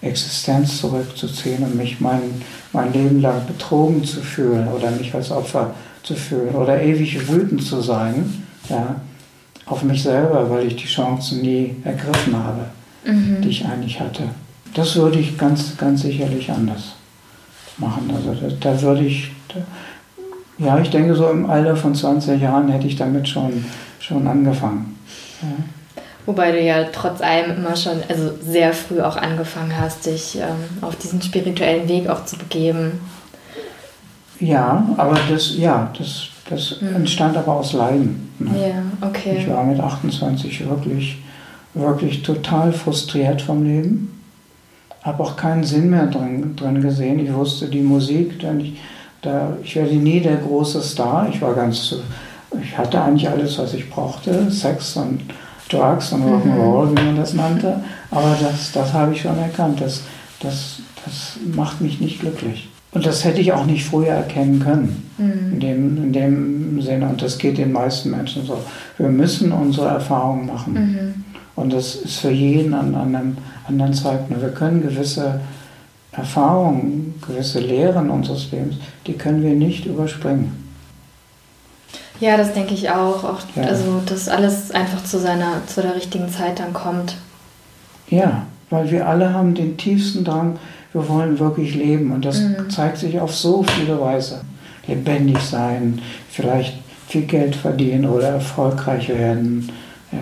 Existenz zurückzuziehen und mich mein, mein Leben lang betrogen zu fühlen oder mich als Opfer zu fühlen oder ewig wütend zu sein ja, auf mich selber, weil ich die Chancen nie ergriffen habe, mhm. die ich eigentlich hatte. Das würde ich ganz, ganz sicherlich anders machen. Also da, da würde ich, da, ja, ich denke so im Alter von 20 Jahren hätte ich damit schon, schon angefangen. Ja. Wobei du ja trotz allem immer schon, also sehr früh auch angefangen hast, dich ähm, auf diesen spirituellen Weg auch zu begeben. Ja, aber das, ja, das, das mhm. entstand aber aus Leiden. Ne? Ja, okay. Ich war mit 28 wirklich, wirklich total frustriert vom Leben. Habe auch keinen Sinn mehr drin, drin gesehen. Ich wusste, die Musik, ich, da, ich werde nie der große Star. Ich war ganz, ich hatte eigentlich alles, was ich brauchte. Sex und Drugs und Rock'n'Roll, mhm. wie man das nannte. Aber das, das habe ich schon erkannt. Das, das, das macht mich nicht glücklich. Und das hätte ich auch nicht früher erkennen können. Mhm. In, dem, in dem Sinne. Und das geht den meisten Menschen so. Wir müssen unsere Erfahrungen machen. Mhm. Und das ist für jeden an, an einem anderen Zeitpunkt. Wir können gewisse Erfahrungen, gewisse Lehren unseres Lebens, die können wir nicht überspringen. Ja, das denke ich auch. auch ja. Also, dass alles einfach zu seiner, zu der richtigen Zeit dann kommt. Ja, weil wir alle haben den tiefsten Drang, wir wollen wirklich leben. Und das mhm. zeigt sich auf so viele Weise. Lebendig sein, vielleicht viel Geld verdienen oder erfolgreich werden. Ja,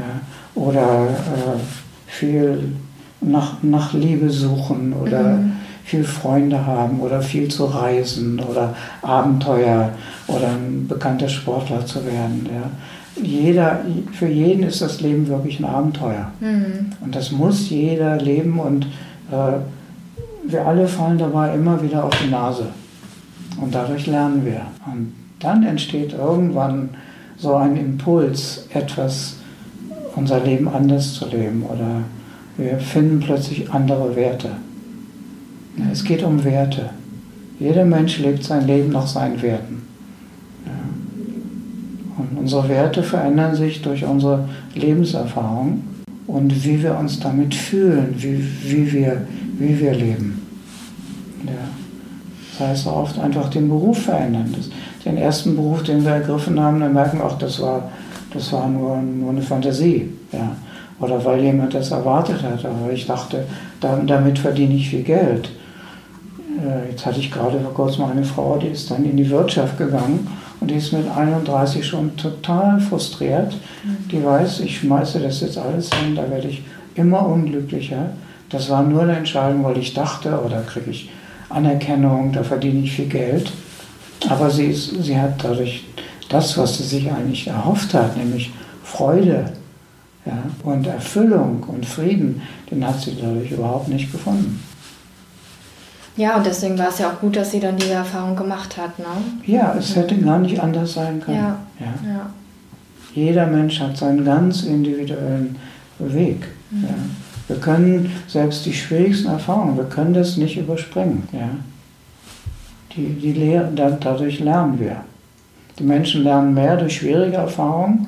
oder äh, viel nach, nach Liebe suchen oder mhm viel Freunde haben oder viel zu reisen oder Abenteuer oder ein bekannter Sportler zu werden. Ja. Jeder, für jeden ist das Leben wirklich ein Abenteuer. Mhm. Und das muss jeder leben und äh, wir alle fallen dabei immer wieder auf die Nase. Und dadurch lernen wir. Und dann entsteht irgendwann so ein Impuls, etwas, unser Leben anders zu leben oder wir finden plötzlich andere Werte. Es geht um Werte. Jeder Mensch lebt sein Leben nach seinen Werten. Und unsere Werte verändern sich durch unsere Lebenserfahrung und wie wir uns damit fühlen, wie, wie, wir, wie wir leben. Ja. Das heißt oft einfach den Beruf verändern. Das, den ersten Beruf, den wir ergriffen haben, dann merken wir auch, das war, das war nur, nur eine Fantasie. Ja. Oder weil jemand das erwartet hat. Aber ich dachte, damit verdiene ich viel Geld. Äh, jetzt hatte ich gerade vor kurzem eine Frau, die ist dann in die Wirtschaft gegangen und die ist mit 31 schon total frustriert. Mhm. Die weiß, ich schmeiße das jetzt alles hin, da werde ich immer unglücklicher. Das war nur eine Entscheidung, weil ich dachte, oder oh, kriege ich Anerkennung, da verdiene ich viel Geld. Aber sie, ist, sie hat dadurch das, was sie sich eigentlich erhofft hat, nämlich Freude ja, und Erfüllung und Frieden, den hat sie dadurch überhaupt nicht gefunden. Ja, und deswegen war es ja auch gut, dass sie dann diese Erfahrung gemacht hat. Ne? Ja, es hätte gar nicht anders sein können. Ja. ja. ja. Jeder Mensch hat seinen ganz individuellen Weg. Mhm. Ja. Wir können selbst die schwierigsten Erfahrungen, wir können das nicht überspringen. Ja. Die, die Lehr dadurch lernen wir. Die Menschen lernen mehr durch schwierige Erfahrungen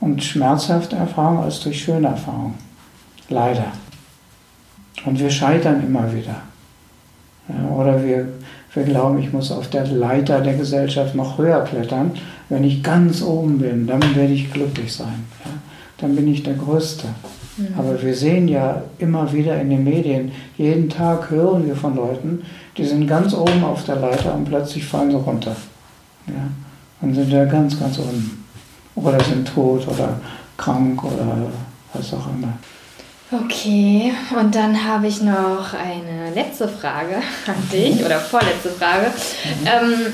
und schmerzhafte Erfahrungen als durch schöne Erfahrungen. Leider. Und wir scheitern immer wieder. Ja, oder wir, wir glauben, ich muss auf der Leiter der Gesellschaft noch höher klettern. Wenn ich ganz oben bin, dann werde ich glücklich sein. Ja? Dann bin ich der Größte. Mhm. Aber wir sehen ja immer wieder in den Medien, jeden Tag hören wir von Leuten, die sind ganz oben auf der Leiter und plötzlich fallen sie runter. Ja? Und sind ja ganz, ganz unten. Oder sind tot oder krank oder was auch immer. Okay, und dann habe ich noch eine letzte Frage an dich oder vorletzte Frage. Mhm. Ähm,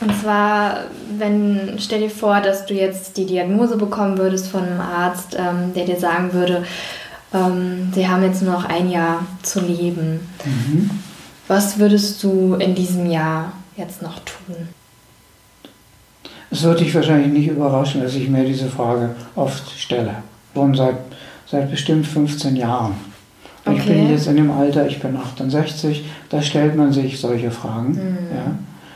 und zwar, wenn stell dir vor, dass du jetzt die Diagnose bekommen würdest von einem Arzt, ähm, der dir sagen würde, ähm, sie haben jetzt nur noch ein Jahr zu leben. Mhm. Was würdest du in diesem Jahr jetzt noch tun? Es würde dich wahrscheinlich nicht überraschen, dass ich mir diese Frage oft stelle. Schon seit seit bestimmt 15 Jahren. Okay. Ich bin jetzt in dem Alter, ich bin 68, da stellt man sich solche Fragen. Mhm. Ja.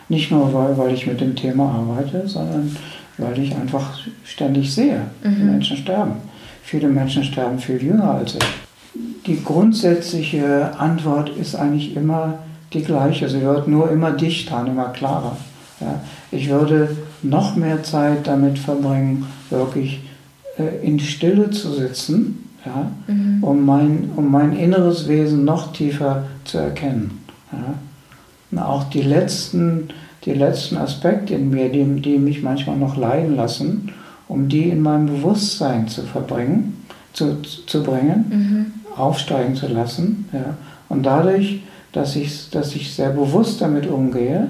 Nicht nur, weil, weil ich mit dem Thema arbeite, sondern weil ich einfach ständig sehe, mhm. die Menschen sterben. Viele Menschen sterben viel jünger als ich. Die grundsätzliche Antwort ist eigentlich immer die gleiche. Sie wird nur immer dichter und immer klarer. Ja. Ich würde noch mehr Zeit damit verbringen, wirklich äh, in Stille zu sitzen, ja, mhm. um, mein, um mein inneres Wesen noch tiefer zu erkennen. Ja. Und auch die letzten, die letzten Aspekte in mir, die, die mich manchmal noch leiden lassen, um die in meinem Bewusstsein zu verbringen, zu, zu bringen, mhm. aufsteigen zu lassen. Ja. Und dadurch, dass ich, dass ich sehr bewusst damit umgehe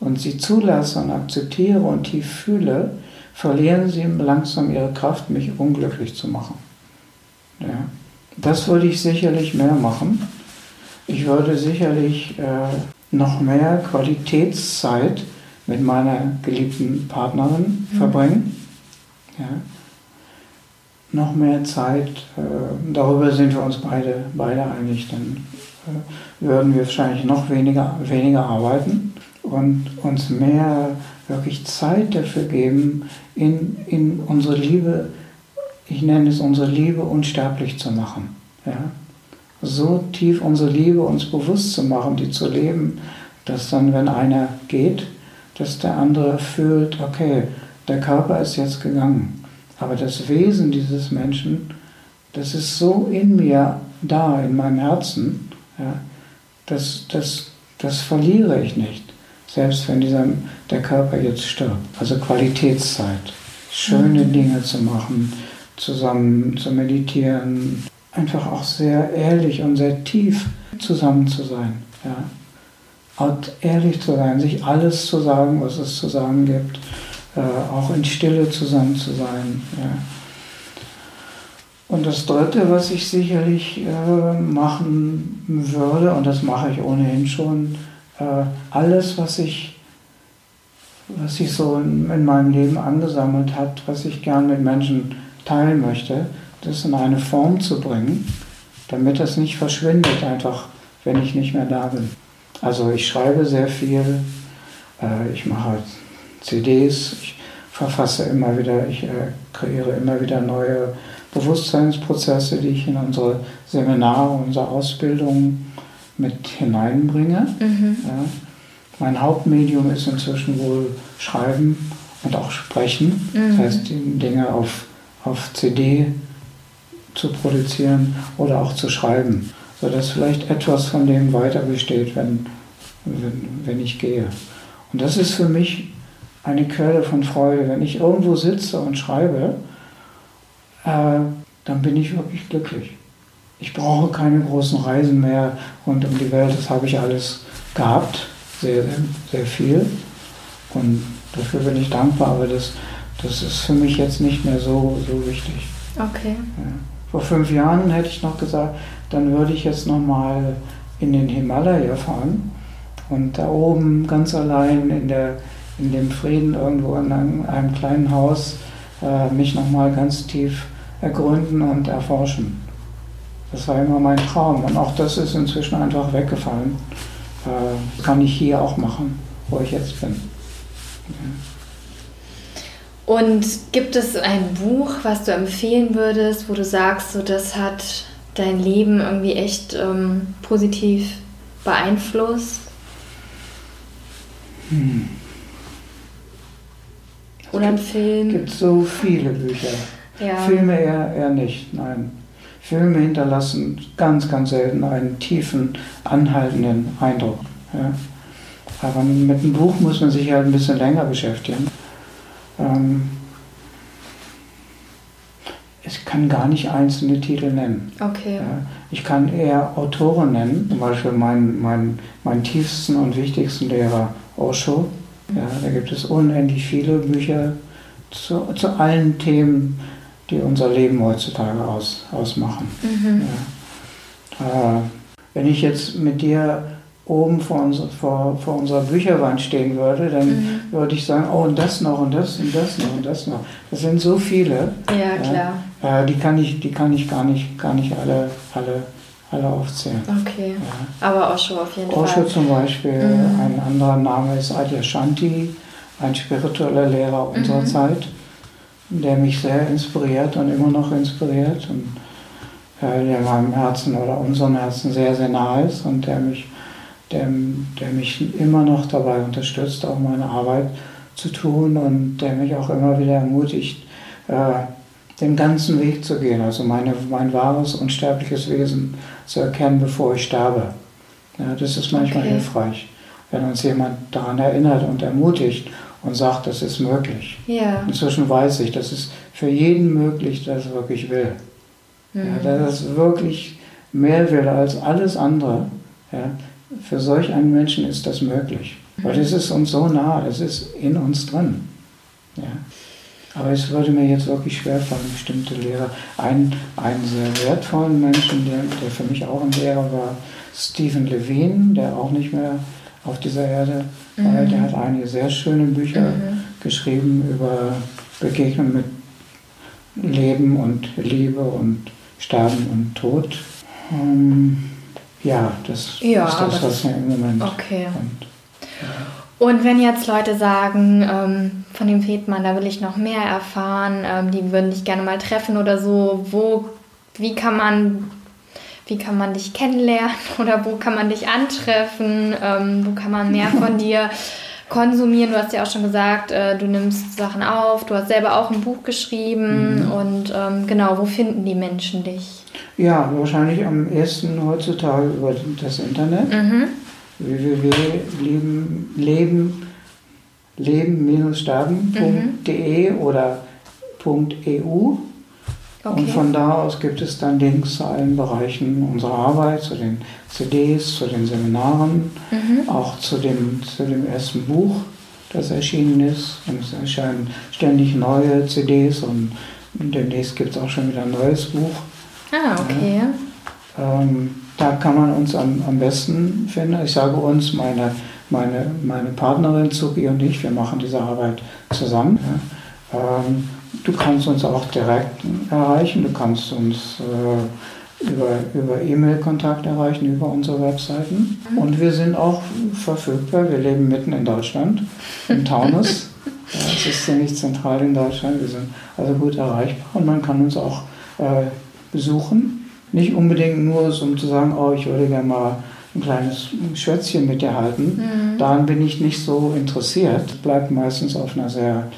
und sie zulasse und akzeptiere und tief fühle, verlieren sie langsam ihre Kraft, mich unglücklich zu machen. Ja. Das würde ich sicherlich mehr machen. Ich würde sicherlich äh, noch mehr Qualitätszeit mit meiner geliebten Partnerin mhm. verbringen. Ja. Noch mehr Zeit, äh, darüber sind wir uns beide, beide einig, dann äh, würden wir wahrscheinlich noch weniger, weniger arbeiten und uns mehr wirklich Zeit dafür geben, in, in unsere Liebe, ich nenne es unsere Liebe unsterblich zu machen. Ja? So tief unsere Liebe uns bewusst zu machen, die zu leben, dass dann, wenn einer geht, dass der andere fühlt, okay, der Körper ist jetzt gegangen, aber das Wesen dieses Menschen, das ist so in mir da, in meinem Herzen, ja, das, das, das verliere ich nicht selbst wenn dieser, der Körper jetzt stirbt. Also Qualitätszeit, schöne mhm. Dinge zu machen, zusammen zu meditieren, einfach auch sehr ehrlich und sehr tief zusammen zu sein. Ja. Und ehrlich zu sein, sich alles zu sagen, was es zu sagen gibt, äh, auch in Stille zusammen zu sein. Ja. Und das Dritte, was ich sicherlich äh, machen würde, und das mache ich ohnehin schon, äh, alles, was ich, was sich so in, in, meinem Leben angesammelt hat, was ich gern mit Menschen teilen möchte, das in eine Form zu bringen, damit das nicht verschwindet, einfach wenn ich nicht mehr da bin. Also ich schreibe sehr viel, äh, ich mache CDs, ich verfasse immer wieder, ich äh, kreiere immer wieder neue Bewusstseinsprozesse, die ich in unsere Seminare, unsere Ausbildung mit hineinbringe. Mhm. Ja. Mein Hauptmedium ist inzwischen wohl Schreiben und auch Sprechen. Mhm. Das heißt, die Dinge auf, auf CD zu produzieren oder auch zu schreiben, sodass vielleicht etwas von dem weiter besteht, wenn, wenn, wenn ich gehe. Und das ist für mich eine Quelle von Freude. Wenn ich irgendwo sitze und schreibe, äh, dann bin ich wirklich glücklich ich brauche keine großen Reisen mehr rund um die Welt. Das habe ich alles gehabt, sehr, sehr, sehr viel. Und dafür bin ich dankbar, aber das, das ist für mich jetzt nicht mehr so, so wichtig. Okay. Ja. Vor fünf Jahren hätte ich noch gesagt, dann würde ich jetzt nochmal in den Himalaya fahren und da oben ganz allein in, der, in dem Frieden irgendwo in einem, einem kleinen Haus äh, mich nochmal ganz tief ergründen und erforschen. Das war immer mein Traum und auch das ist inzwischen einfach weggefallen. Äh, kann ich hier auch machen, wo ich jetzt bin. Ja. Und gibt es ein Buch, was du empfehlen würdest, wo du sagst, so das hat dein Leben irgendwie echt ähm, positiv beeinflusst? Hm. Oder ein Film? Es gibt so viele Bücher. Ja. Filme eher, eher nicht, nein. Filme hinterlassen ganz, ganz selten einen tiefen, anhaltenden Eindruck. Ja. Aber mit einem Buch muss man sich halt ein bisschen länger beschäftigen. Ähm, ich kann gar nicht einzelne Titel nennen. Okay. Ich kann eher Autoren nennen, zum Beispiel meinen mein, mein tiefsten und wichtigsten Lehrer Osho. Ja, da gibt es unendlich viele Bücher zu, zu allen Themen, die unser Leben heutzutage aus, ausmachen. Mhm. Ja. Äh, wenn ich jetzt mit dir oben vor, unser, vor, vor unserer Bücherwand stehen würde, dann mhm. würde ich sagen, oh und das noch und das und das noch und das noch. Das sind so viele. Ja, klar. Äh, die kann ich, die kann ich gar nicht, gar nicht alle, alle, alle aufzählen. Okay. Ja. Aber Osho auf jeden Osho Fall. Osho zum Beispiel, mhm. ein anderer Name ist Adyashanti, ein spiritueller Lehrer unserer mhm. Zeit der mich sehr inspiriert und immer noch inspiriert und äh, der meinem Herzen oder unserem Herzen sehr, sehr nahe ist und der mich, der, der mich immer noch dabei unterstützt, auch meine Arbeit zu tun und der mich auch immer wieder ermutigt, äh, den ganzen Weg zu gehen, also meine, mein wahres, unsterbliches Wesen zu erkennen, bevor ich sterbe. Ja, das ist manchmal okay. hilfreich, wenn uns jemand daran erinnert und ermutigt und sagt, das ist möglich. Ja. Inzwischen weiß ich, das ist für jeden möglich, der es wirklich will. Mhm. Ja, der es wirklich mehr will als alles andere. Ja, für solch einen Menschen ist das möglich. Mhm. Weil es ist uns so nah, es ist in uns drin. Ja. Aber es würde mir jetzt wirklich schwerfallen, bestimmte Lehrer. Ein, einen sehr wertvollen Menschen, der, der für mich auch ein Lehrer war, Stephen Levine, der auch nicht mehr auf dieser Erde war. Mhm. Der hat einige sehr schöne Bücher mhm. geschrieben über Begegnung mit Leben und Liebe und Sterben und Tod. Ähm, ja, das ja, ist das, was mir im Moment okay. kommt. Und wenn jetzt Leute sagen, ähm, von dem Fedmann, da will ich noch mehr erfahren, ähm, die würden dich gerne mal treffen oder so, wo, wie kann man, wie kann man dich kennenlernen oder wo kann man dich antreffen, ähm, wo kann man mehr von dir konsumieren? Du hast ja auch schon gesagt, äh, du nimmst Sachen auf, du hast selber auch ein Buch geschrieben mhm. und ähm, genau, wo finden die Menschen dich? Ja, wahrscheinlich am ehesten heutzutage über das Internet. Mhm www.leben-sterben.de mhm. oder .eu. Okay. Und von da aus gibt es dann Links zu allen Bereichen unserer Arbeit, zu den CDs, zu den Seminaren, mhm. auch zu dem, zu dem ersten Buch, das erschienen ist. Und es erscheinen ständig neue CDs und demnächst gibt es auch schon wieder ein neues Buch. Ah, okay. Ja. Ähm, da kann man uns am, am besten finden. Ich sage uns, meine, meine, meine Partnerin Zuki und ich, wir machen diese Arbeit zusammen. Ja. Ähm, du kannst uns auch direkt erreichen, du kannst uns äh, über, über E-Mail-Kontakt erreichen, über unsere Webseiten. Mhm. Und wir sind auch verfügbar. Wir leben mitten in Deutschland, in Taunus. ja, es ist ziemlich zentral in Deutschland. Wir sind also gut erreichbar und man kann uns auch äh, besuchen nicht unbedingt nur, um zu sagen, oh, ich würde gerne mal ein kleines Schwätzchen mit dir halten. Mhm. Daran bin ich nicht so interessiert. Bleibt meistens auf einer sehr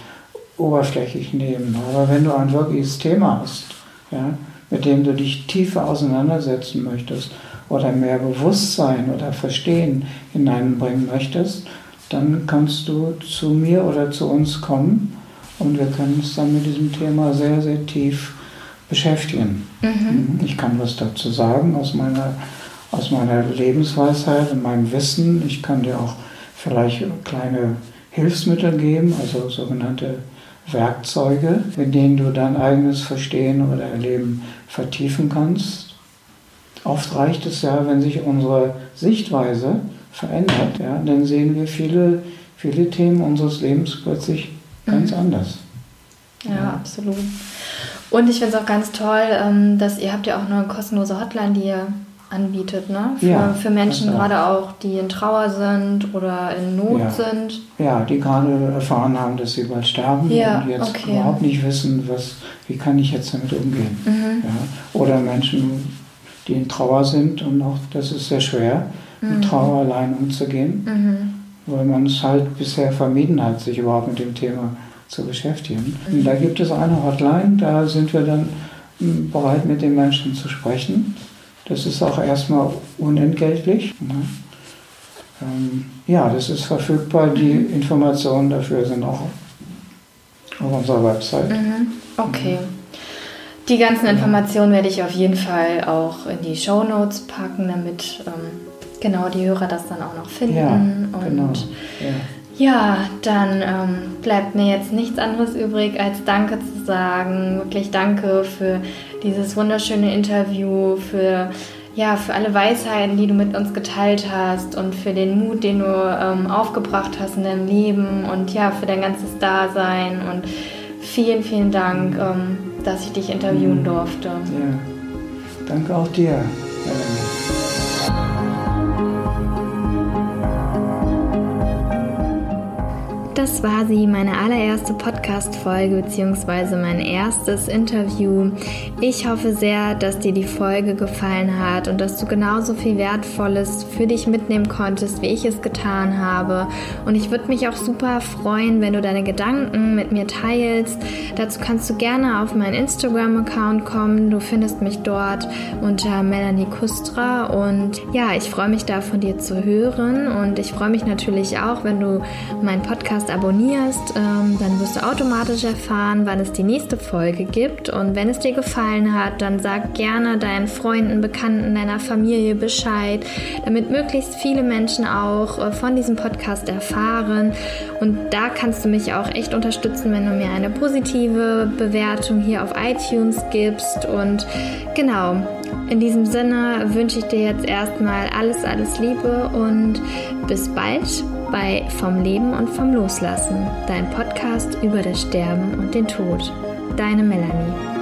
oberflächlichen Ebene. Aber wenn du ein wirkliches Thema hast, ja, mit dem du dich tiefer auseinandersetzen möchtest oder mehr Bewusstsein oder Verstehen hineinbringen möchtest, dann kannst du zu mir oder zu uns kommen und wir können uns dann mit diesem Thema sehr, sehr tief beschäftigen. Mhm. Ich kann was dazu sagen aus meiner, aus meiner Lebensweisheit und meinem Wissen. Ich kann dir auch vielleicht kleine Hilfsmittel geben, also sogenannte Werkzeuge, mit denen du dein eigenes Verstehen oder Erleben vertiefen kannst. Oft reicht es ja, wenn sich unsere Sichtweise verändert, ja, dann sehen wir viele, viele Themen unseres Lebens plötzlich ganz mhm. anders. Ja, ja, absolut. Und ich finde es auch ganz toll, ähm, dass ihr habt ja auch eine kostenlose Hotline, die ihr anbietet, ne? Für, ja, für Menschen gerade auch, die in Trauer sind oder in Not ja. sind. Ja, die gerade erfahren haben, dass sie bald sterben ja, und jetzt okay. überhaupt nicht wissen, was, wie kann ich jetzt damit umgehen. Mhm. Ja? Oder Menschen, die in Trauer sind und auch das ist sehr schwer, mhm. mit Trauer allein umzugehen, mhm. weil man es halt bisher vermieden hat, sich überhaupt mit dem Thema zu beschäftigen. Da gibt es eine Hotline, da sind wir dann hm, bereit, mit den Menschen zu sprechen. Das ist auch erstmal unentgeltlich. Ne? Ähm, ja, das ist verfügbar. Die Informationen dafür sind auch auf unserer Website. Mhm. Okay. Die ganzen Informationen werde ich auf jeden Fall auch in die Show Notes packen, damit ähm, genau die Hörer das dann auch noch finden. Ja, genau. Und ja. Ja, dann ähm, bleibt mir jetzt nichts anderes übrig, als Danke zu sagen. Wirklich Danke für dieses wunderschöne Interview, für, ja, für alle Weisheiten, die du mit uns geteilt hast und für den Mut, den du ähm, aufgebracht hast in deinem Leben und ja, für dein ganzes Dasein. Und vielen, vielen Dank, ähm, dass ich dich interviewen durfte. Ja, danke auch dir. Das war sie, meine allererste Podcast-Folge bzw. mein erstes Interview. Ich hoffe sehr, dass dir die Folge gefallen hat und dass du genauso viel Wertvolles für dich mitnehmen konntest, wie ich es getan habe. Und ich würde mich auch super freuen, wenn du deine Gedanken mit mir teilst. Dazu kannst du gerne auf meinen Instagram-Account kommen. Du findest mich dort unter Melanie Kustra. Und ja, ich freue mich da von dir zu hören. Und ich freue mich natürlich auch, wenn du meinen Podcast abonnierst. Ähm, dann wirst du automatisch erfahren, wann es die nächste Folge gibt. Und wenn es dir gefallen hat, dann sag gerne deinen Freunden, Bekannten, deiner Familie Bescheid, damit möglichst viele Menschen auch äh, von diesem Podcast erfahren. Und da kannst du mich auch echt unterstützen, wenn du mir eine positive Bewertung hier auf iTunes gibst. Und genau, in diesem Sinne wünsche ich dir jetzt erstmal alles, alles Liebe und bis bald bei Vom Leben und vom Loslassen, dein Podcast über das Sterben und den Tod. Deine Melanie.